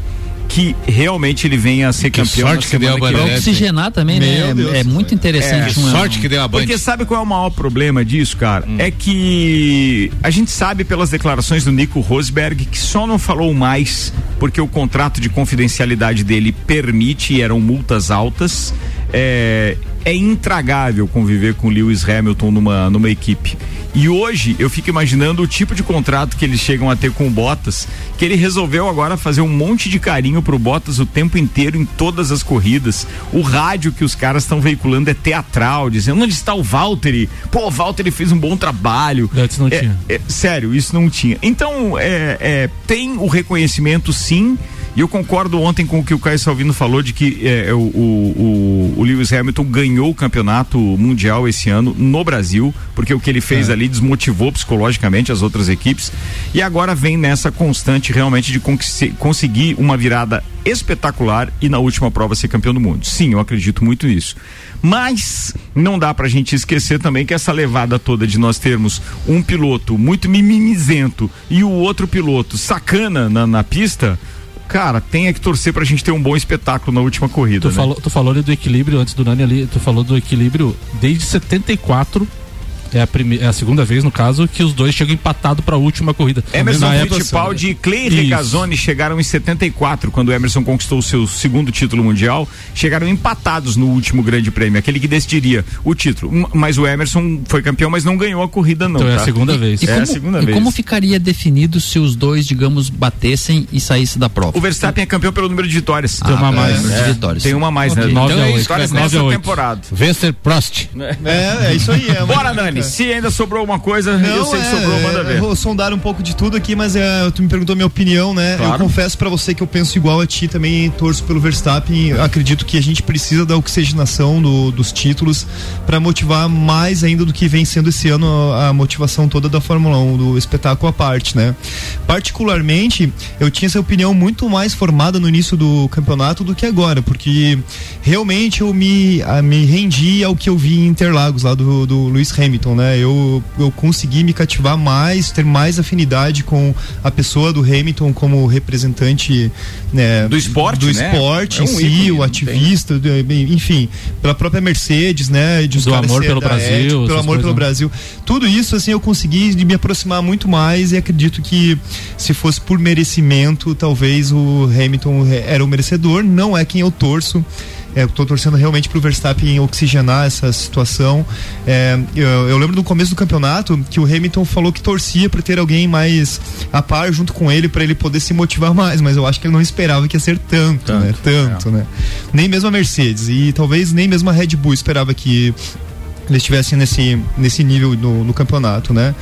Que realmente ele venha a ser Que campeão. sorte que deu a. Bandeirantes, hein? Oxigenar também, né? Meu Deus. É muito interessante. É, sorte que deu a Band. Porque sabe qual é o maior problema disso, cara? É que a gente sabe pelas declarações do Nico Rosberg que só não falou mais porque o contrato de confidencialidade dele permite e eram multas altas. É, é intragável conviver com Lewis Hamilton numa, numa equipe. E hoje eu fico imaginando o tipo de contrato que eles chegam a ter com o Bottas, que ele resolveu agora fazer um monte de carinho pro Bottas o tempo inteiro em todas as corridas. O rádio que os caras estão veiculando é teatral, dizendo onde está o Valtteri? Pô, o Valtteri fez um bom trabalho. Antes não É, tinha. é, sério, isso não tinha. Então, é, é, tem o reconhecimento sim. E eu concordo ontem com o que o Caio Salvino falou de que é, o, o, o- o Lewis Hamilton ganhou o campeonato mundial esse ano no Brasil, porque o que ele fez ali desmotivou psicologicamente as outras equipes. E agora vem nessa constante realmente de conseguir uma virada espetacular e na última prova ser campeão do mundo. Sim, eu acredito muito nisso. Mas não dá pra gente esquecer também que essa levada toda de nós termos um piloto muito mimimizento e o outro piloto sacana na, na pista, cara, tem que torcer pra gente ter um bom espetáculo na última corrida. Tu, né? falou, tu falou ali do equilíbrio antes do Nani ali, tu falou do equilíbrio desde 74. É a, primeira, é a segunda vez, no caso, que os dois chegam empatados pra última corrida. Emerson Fittipaldi e Clay. Regazzoni chegaram em 74, quando o Emerson conquistou o seu segundo título mundial, chegaram empatados no último grande prêmio, aquele que decidiria o título. Mas o Emerson foi campeão, mas não ganhou a corrida não, Então é a tá? segunda vez. E é como, a segunda e vez. como ficaria definido se os dois, digamos, batessem e saíssem da prova? O Verstappen é campeão pelo número de vitórias. Tem uma a mais. É, vitórias. Tem uma a mais, né? Ok. Nove Então a é oito. Vitórias nessa a oito. temporada. Vester Prost. É, é isso aí. É Bora, dica. Se ainda sobrou uma coisa, eu Não, sei que é, sobrou, manda é, ver. Eu vou sondar um pouco de tudo aqui, mas é, tu me perguntou minha opinião, né? Claro. Eu confesso pra você que eu penso igual a ti, também torço pelo Verstappen. Eu Acredito que a gente precisa da oxigenação do- dos títulos pra motivar mais ainda do que vem sendo esse ano a, a motivação toda da Fórmula 1, do espetáculo à parte, né? Particularmente, eu tinha essa opinião muito mais formada no início do campeonato do que agora, porque realmente eu me, a, me rendi ao que eu vi em Interlagos, lá do, do Lewis Hamilton, né? Eu, eu consegui me cativar mais, ter mais afinidade com a pessoa do Hamilton como representante né, Do esporte, do né? esporte É um em si, ícone, o ativista, do- enfim, pela própria Mercedes, né? De Do caras amor pelo Brasil, ética, pelo amor coisas, pelo né? Brasil. Tudo isso, assim, eu consegui me aproximar muito mais e acredito que se fosse por merecimento, talvez o Hamilton era o merecedor. Não é quem eu torço. É, tô torcendo realmente pro Verstappen oxigenar essa situação. É, eu, eu lembro no começo do campeonato que o Hamilton falou que torcia para ter alguém mais a par junto com ele para ele poder se motivar mais, mas eu acho que ele não esperava que ia ser tanto, né? Tanto, né? Nem mesmo a Mercedes e talvez nem mesmo a Red Bull esperava que eles estivessem nesse, nesse nível no, no campeonato, né?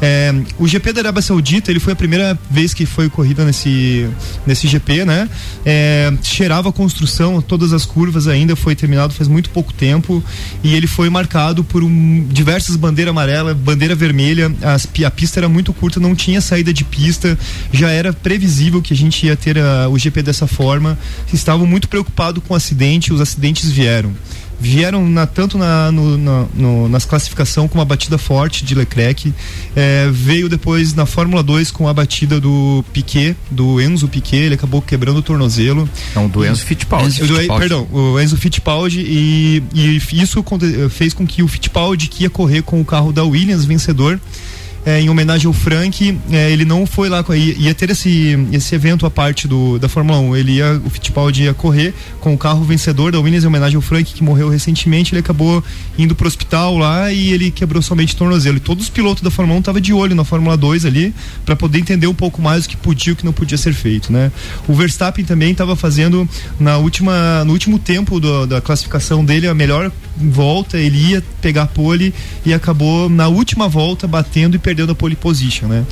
É, o GP da Arábia Saudita, ele foi a primeira vez que foi corrida nesse, nesse GP, né? É, cheirava construção, todas as curvas ainda, foi terminado faz muito pouco tempo e ele foi marcado por um, diversas bandeiras amarelas, bandeira vermelha, as, a pista era muito curta, não tinha saída de pista, já era previsível que a gente ia ter a- o GP dessa forma, estavam muito preocupados com o acidente, os acidentes vieram vieram na- tanto na, no, na, no- nas classificação com uma batida forte de Leclerc, eh, veio depois na Fórmula 2 com a batida do Piquet, do Enzo Piquet, ele acabou quebrando o tornozelo. Não, do Enzo Fittipaldi. Do- perdão, o Enzo Fittipaldi e, e isso fez com que o Fittipaldi que ia correr com o carro da Williams vencedor é, em homenagem ao Frank, é, ele não foi lá, ia, ia ter esse, esse evento à parte do, da Fórmula 1. Ele ia, o Fittipaldi ia correr com o carro vencedor da Williams em homenagem ao Frank, que morreu recentemente. Ele acabou indo pro hospital lá e ele quebrou somente o tornozelo. E todos os pilotos da Fórmula 1 estavam de olho na Fórmula 2 ali, para poder entender um pouco mais o que podia e o que não podia ser feito, né? O Verstappen também estava fazendo na última, no último tempo do- da classificação dele a melhor volta ele ia pegar a pole e acabou na última volta batendo e perdendo a pole position, né?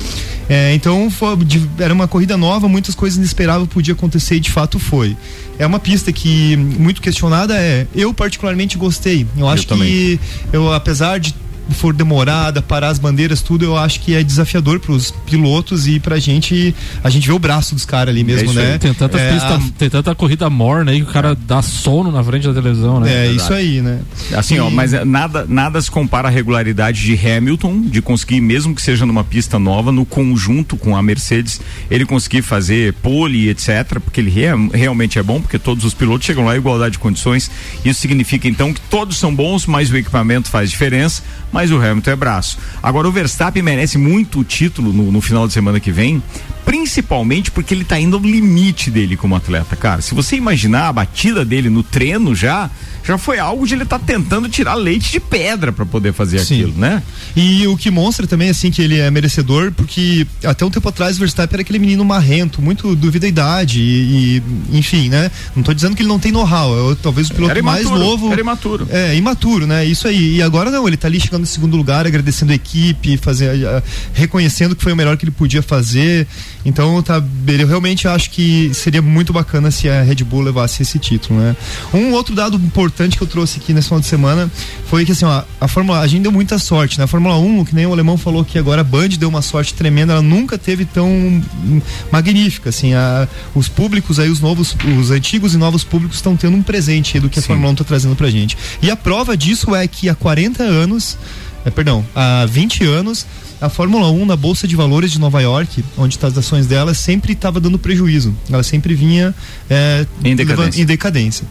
É, então foi, era uma corrida nova, muitas coisas inesperadas podiam acontecer e de fato foi. É uma pista que muito questionada é. Eu particularmente gostei. Eu acho também. que eu apesar de for demorada, parar as bandeiras, tudo, eu acho que é desafiador para os pilotos e pra gente, a gente vê o braço dos caras ali mesmo, isso aí. né? Tem tanta, É, pista, tem tanta corrida morna aí que o cara dá sono na frente da televisão, né? É, isso aí, né? Assim, ó, E- mas é, nada, nada se compara à regularidade de Hamilton, de conseguir, mesmo que seja numa pista nova, no conjunto com a Mercedes, ele conseguir fazer pole, etc., porque ele rea- realmente é bom, porque todos os pilotos chegam lá em igualdade de condições. Isso significa, então, que todos são bons, mas o equipamento faz diferença, mas o Hamilton é braço. Agora, o Verstappen merece muito o título no, no final de semana que vem, principalmente porque ele tá indo ao limite dele como atleta, cara. Se você imaginar a batida dele no treino já, já foi algo de ele estar tentando tirar leite de pedra para poder fazer Sim. aquilo, né? E o que mostra também, assim, que ele é merecedor, porque até um tempo atrás o Verstappen era aquele menino marrento, muito dúvida da idade e, e, enfim, né? Não tô dizendo que ele não tem know-how, é talvez o piloto Era mais imaturo, novo. era imaturo. É, imaturo, né? Isso aí. E agora não, ele tá ali chegando em segundo lugar, agradecendo a equipe, fazer, reconhecendo que foi o melhor que ele podia fazer. Então, tá, eu realmente acho que seria muito bacana se a Red Bull levasse esse título, né? Um outro dado importante que eu trouxe aqui nesse final de semana foi que assim, ó, a Fórmula, a gente deu muita sorte, né? A Fórmula 1, que nem o alemão falou que agora a Band deu uma sorte tremenda, ela nunca teve tão magnífica, assim, a, os públicos aí, os novos, os antigos e novos públicos estão tendo um presente do que a Fórmula 1 tá trazendo pra gente. E a prova disso é que há 40 anos, é, perdão, há 20 anos, a Fórmula 1 na Bolsa de Valores de Nova York, onde está as ações dela, sempre estava dando prejuízo. Ela sempre vinha é, Em decadência. em decadência.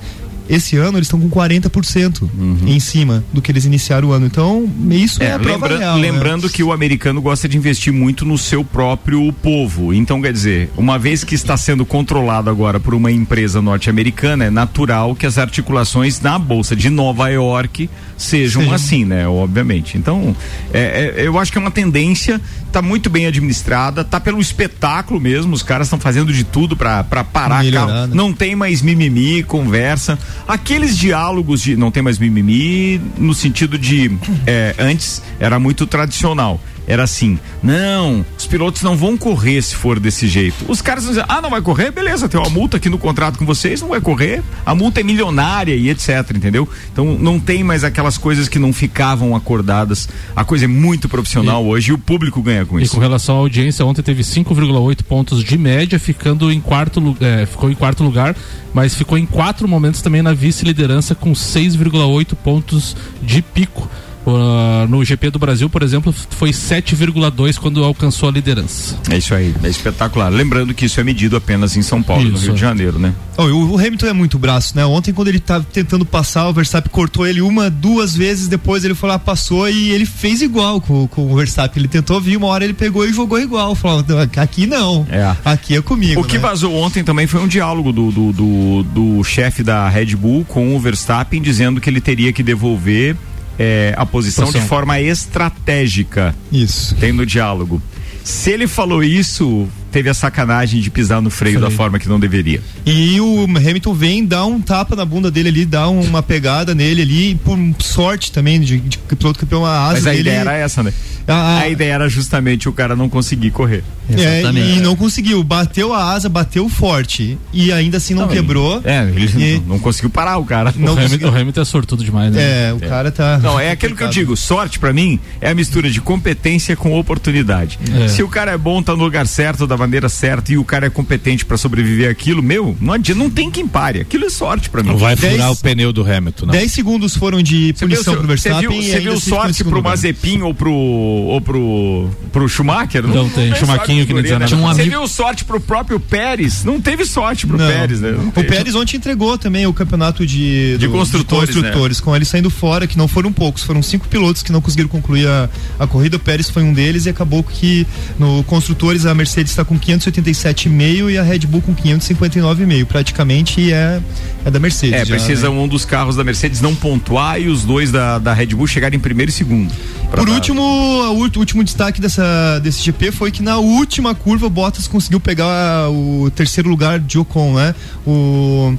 Esse ano eles estão com 40% em cima do que eles iniciaram o ano. Então, isso é, É, a prova lembra- real. né? lembrando que o americano gosta de investir muito no seu próprio povo. Então, quer dizer, uma vez que está sendo controlado agora por uma empresa norte-americana, é natural que as articulações na Bolsa de Nova York sejam assim, né? Obviamente. Então, é- é- eu acho que é uma tendência, tá muito bem administrada, tá pelo espetáculo mesmo, os caras estão fazendo de tudo para parar Melhorar, né? Não tem mais mimimi, conversa. Aqueles diálogos de não tem mais mimimi no sentido de é, antes era muito tradicional. Era assim, não, os pilotos não vão correr se for desse jeito. Os caras vão dizer, ah, não vai correr? Beleza, tem uma multa aqui no contrato com vocês, não vai correr. A multa é milionária e etc, entendeu? Então não tem mais aquelas coisas que não ficavam acordadas. A coisa é muito profissional hoje e o público ganha com E isso. com relação à audiência, ontem teve 5,8 pontos de média, ficando em quarto lugar, ficou em quarto lugar, mas ficou em quatro momentos também na vice-liderança com 6,8 pontos de pico. Uh, no GP do Brasil, por exemplo, foi 7,2 quando alcançou a liderança. É isso aí, é espetacular. Lembrando que isso é medido apenas em São Paulo, no Isso. Rio de Janeiro, né? Ó, o o Hamilton é muito braço, né? Ontem, quando ele tava tentando passar, o Verstappen cortou ele uma, duas vezes, depois ele foi lá, passou e ele fez igual com, com o Verstappen. Ele tentou vir, uma hora ele pegou e jogou igual. Falou, "Não, aqui não. É. Aqui é comigo. O que né? vazou ontem também foi um diálogo do, do, do, do chefe da Red Bull com o Verstappen dizendo que ele teria que devolver eh, a posição Posição. de forma estratégica. Isso. Tem no diálogo. Se ele falou isso, teve a sacanagem de pisar no freio da forma que não deveria. E o Hamilton vem, dá um tapa na bunda dele ali, dá uma pegada nele ali, por sorte também de, de piloto campeão, a asa Mas a dele. ideia era essa, né? A- A ideia era justamente o cara não conseguir correr. É, e não conseguiu. Bateu a asa, bateu forte. E ainda assim não, quebrou. É, ele E- não, não conseguiu parar o cara. Não o, Hamilton, o Hamilton é sortudo demais, né? É, o cara tá. Não, é aquilo que eu digo, sorte pra mim é a mistura de competência com oportunidade. É. Se o cara é bom, tá no lugar certo, da maneira certa e o cara é competente pra sobreviver aquilo, meu, não adianta, não tem quem pare. Aquilo é sorte pra mim. Não vai furar Dez- o pneu do Hamilton, não. 10 segundos foram de viu, punição pro você Verstappen. viu, você viu em sorte pro. Mazepin ou pro, ou pro, pro Schumacher? Não tem, sorte Schumaquinho que dizia né? nada. Um Você amigo- viu sorte pro próprio Pérez? Não teve sorte pro Não. Pérez, né? Não O. Pérez ontem entregou também o campeonato de, De do- construtores, né? construtores, com ele saindo fora, que não foram poucos, foram cinco pilotos que não conseguiram concluir a, a corrida. O Pérez foi um deles e acabou que no construtores a Mercedes está com 587,5 e a Red Bull com 559,5. Praticamente é, é da Mercedes. É, já, precisa né? um dos carros da Mercedes não pontuar e os dois da, da Red Bull chegarem em primeiro e segundo. Por último, o último destaque dessa, desse GP foi que na última curva o Bottas conseguiu pegar o terceiro lugar de Ocon, né? O,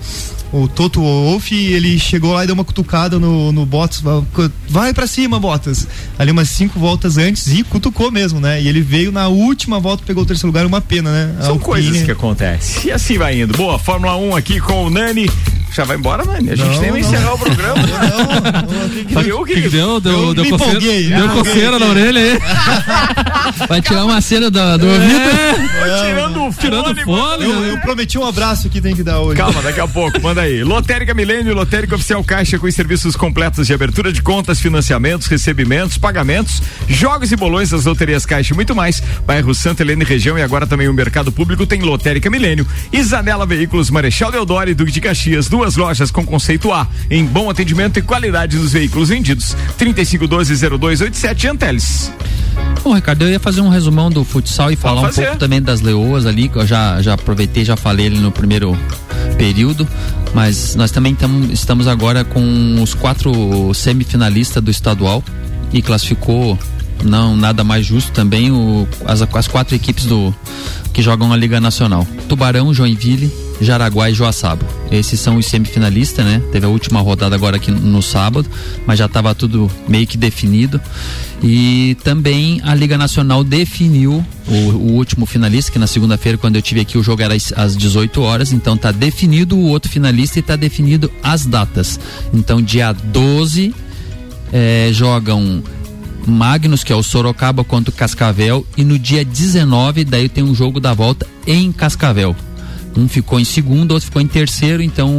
o Toto Wolff, ele chegou lá e deu uma cutucada no, no Bottas, vai- pra cima, Bottas. Ali umas cinco voltas antes e cutucou mesmo, né? E ele veio na última volta, pegou o terceiro lugar, uma pena, né? São Alpine- coisas que acontecem. E assim vai indo. Boa, Fórmula 1 aqui com o Nani. Já vai embora, Nani? A gente Não, tem que não. encerrar o programa. O que, que deu? Deu, Eu deu me coceira, empolguei, deu coceira na orelha aí. *laughs* Vai tirar uma cera do, do ouvido? tirando o Tirando fone. Eu, eu prometi um abraço que tem que dar hoje. Calma, daqui a pouco, manda aí. Lotérica Milênio, Lotérica Oficial Caixa com os serviços completos de abertura de contas, financiamentos, recebimentos, pagamentos, jogos e bolões das loterias Caixa e muito mais. Bairro Santa Helena e região e agora também o mercado público tem Lotérica Milênio. Isanela Veículos, Marechal Deodoro e Duque de Caxias, duas lojas com conceito A, em bom atendimento e qualidade dos veículos vendidos. 3512-0287 Anteles. Bom, Ricardo, eu ia fazer um resumão do futsal e falar um pouco também das leoas ali, que eu já, já aproveitei, já falei ali no primeiro período, mas nós também tamo, estamos agora com os quatro semifinalistas do estadual e classificou não nada mais justo também o, as, as quatro equipes do que jogam a Liga Nacional. Tubarão, Joinville, Jaraguá e Joaçaba. Esses são os semifinalistas, né? Teve a última rodada agora aqui no sábado, mas já estava tudo meio que definido. E também a Liga Nacional definiu o, o último finalista, que na segunda-feira, quando eu tive aqui, o jogo era às, às 18 horas. Então tá definido o outro finalista e tá definido as datas. Então, dia 12 eh, jogam Magnus, que é o Sorocaba contra o Cascavel, e no dia 19, daí tem um jogo da volta em Cascavel. Um ficou em segundo, outro ficou em terceiro, então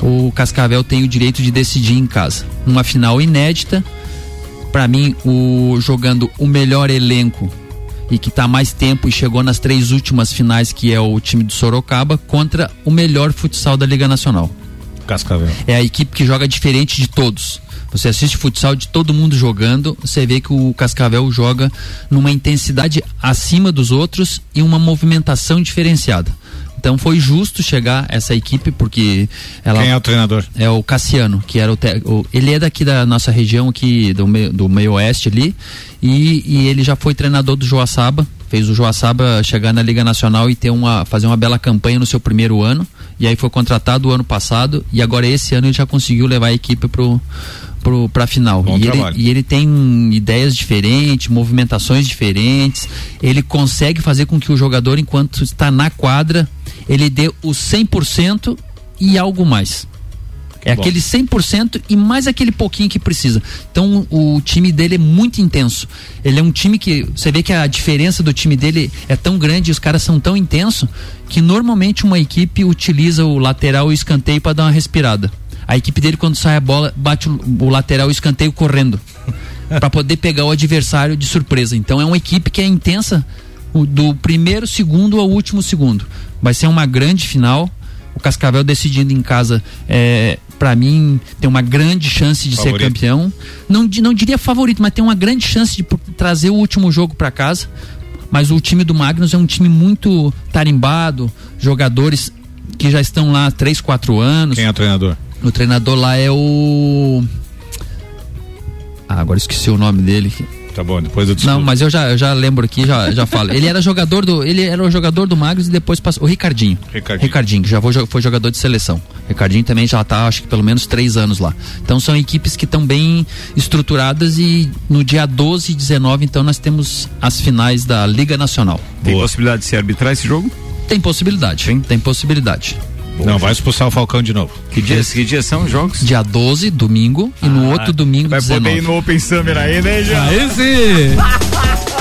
o Cascavel tem o direito de decidir em casa. Uma final inédita. Para mim, o jogando o melhor elenco e que tá mais tempo e chegou nas três últimas finais, que é o time do Sorocaba, contra o melhor futsal da Liga Nacional. Cascavel. É a equipe que joga diferente de todos. Você assiste futsal de todo mundo jogando, você vê que o Cascavel joga numa intensidade acima dos outros e uma movimentação diferenciada. Então foi justo chegar essa equipe porque ela Quem é o treinador? é o Cassiano, que era o, te- o- ele é daqui da nossa região aqui do meio, do meio oeste ali e, e ele já foi treinador do Joaçaba, fez o Joaçaba chegar na Liga Nacional e ter uma fazer uma bela campanha no seu primeiro ano e aí foi contratado o ano passado e agora esse ano ele já conseguiu levar a equipe pro pro pra final. E ele, e ele tem ideias diferentes, movimentações diferentes. Ele consegue fazer com que o jogador, enquanto está na quadra, ele dê o 100% e algo mais. É Bom. aquele 100% e mais aquele pouquinho que precisa. Então o time dele é muito intenso. Ele é um time que você vê que a diferença do time dele é tão grande, os caras são tão intensos que normalmente uma equipe utiliza o lateral e o escanteio para dar uma respirada. A equipe dele quando sai a bola bate o, lateral e o escanteio correndo *laughs* para poder pegar o adversário de surpresa. Então é uma equipe que é intensa do primeiro segundo ao último segundo. Vai ser uma grande final. O Cascavel decidindo em casa, é, para mim, tem uma grande chance de ser Favorito. campeão. Não, não diria favorito, mas tem uma grande chance de trazer o último jogo para casa. Mas o time do Magnus é um time muito tarimbado, jogadores que já estão lá há 3, 4 anos. Quem é o treinador? O treinador lá é o. Ah, agora esqueci o nome dele. Tá bom, depois eu Não, mas eu já, eu já lembro aqui, já, já falo. Ele era jogador do. Ele era o jogador do Magnus e depois passou. O Ricardinho. Ricardinho. que já foi, foi jogador de seleção. Ricardinho também já tá, acho que pelo menos três anos lá. Então são equipes que estão bem estruturadas e no dia 12 e 19, então, nós temos as finais da Liga Nacional. Tem possibilidade de se arbitrar esse jogo? Tem possibilidade, hein? Tem possibilidade. Não, vai expulsar o Falcão de novo. Que dias, que dias são os jogos? Dia 12, domingo, e no outro domingo, Vai 19. poder ir no Open Summer aí, né, já? Aí sim! *laughs*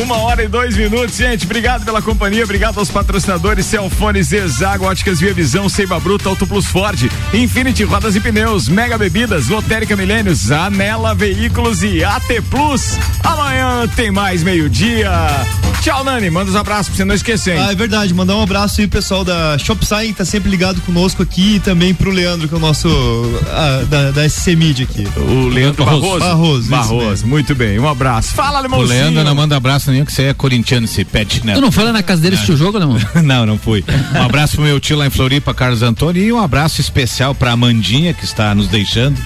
Uma hora e dois minutos, gente. Obrigado pela companhia, obrigado aos patrocinadores Celfone, Zezago, Óticas Via Visão, Seiba Bruta, Auto Plus Ford, Infinity Rodas e Pneus, Mega Bebidas, Lotérica Milênios, Anela Veículos e AT Plus. Amanhã tem mais meio-dia. Tchau, Nani. Manda os abraços pra você não esquecer, hein? Ah, é verdade. Mandar um abraço aí, pessoal da Shopside, que tá sempre ligado conosco aqui, e também pro Leandro, que é o nosso ah, da, da SC Media aqui. O Leandro Barroso. Barroso, Barroso, mesmo. muito bem. Um abraço. Fala, O Limãozinho. Leandro não manda abraço abraço nenhum, que você é corintiano, esse pet, né? Tu não foi lá na casa dele assistir o jogo, não? *laughs* não, não fui. Um abraço pro meu tio lá em Floripa, Carlos Antônio, e um abraço especial pra Amandinha, que está nos deixando.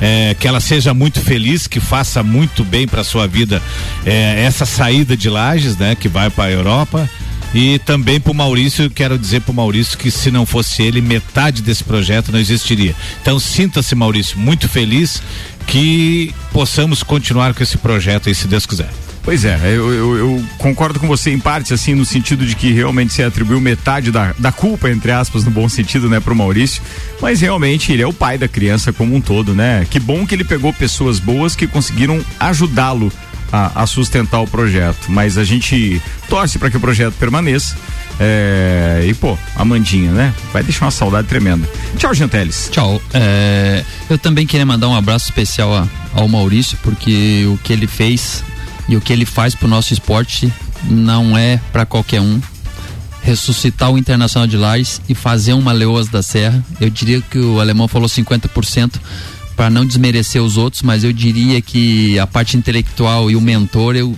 É, que ela seja muito feliz, que faça muito bem para sua vida é, essa saída de Lages, né? Que vai para a Europa. E também pro Maurício, quero dizer pro Maurício que se não fosse ele, metade desse projeto não existiria. Então sinta-se, Maurício, muito feliz que possamos continuar com esse projeto aí, se Deus quiser. Pois é, eu, eu, eu, concordo com você em parte, assim, no sentido de que realmente se atribuiu metade da, da culpa, entre aspas, no bom sentido, né, pro Maurício. Mas realmente ele é o pai da criança como um todo, né? Que bom que ele pegou pessoas boas que conseguiram ajudá-lo a, a, sustentar o projeto. Mas a gente torce para que o projeto permaneça. É, e pô, Amandinha, né? Vai deixar uma saudade tremenda. Tchau, Janteles. Tchau. É, eu também queria mandar um abraço especial a, ao Maurício, porque o que ele fez e o que ele faz pro nosso esporte não é para qualquer um. Ressuscitar o Internacional de Lages e fazer uma Leoas da Serra. Eu diria que o alemão falou 50% para não desmerecer os outros, mas eu diria que a parte intelectual e o mentor eu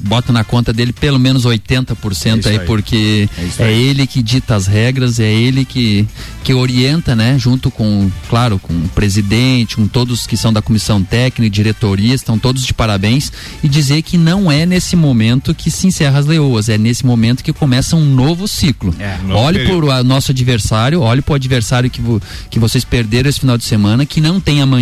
boto na conta dele pelo menos 80% é aí, aí, porque é, é, ele que dita as regras, é ele que, que orienta, né, junto com, claro, com o presidente, com todos que são da comissão técnica, diretoria, estão todos de parabéns e dizer que não é nesse momento que se encerra as leoas, é nesse momento que começa um novo ciclo. É, olhe para o nosso adversário, olhe para o adversário que, que vocês perderam esse final de semana, que não tem amanhã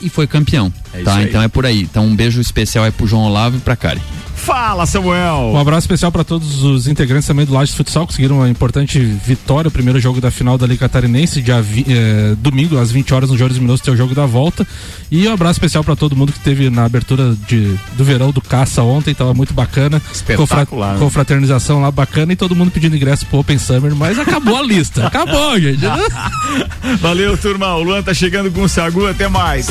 E foi campeão. É tá? Então é por aí. Então um beijo especial é pro João Olavo e pra Kari. Fala, Samuel! Um abraço especial para todos os integrantes também do Lages Futsal, conseguiram uma importante vitória, o primeiro jogo da final da Liga Catarinense, dia eh, domingo, às 20 horas, no Jorge Minoso, tem o jogo da volta. E um abraço especial para todo mundo que teve na abertura de, do verão do Caça ontem, tava muito bacana. Espetacular. Confraternização lá bacana e todo mundo pedindo ingresso pro Open Summer, mas acabou a lista. *laughs* Acabou, gente. Valeu, turma. O Luan tá chegando com o Sagu, até mais.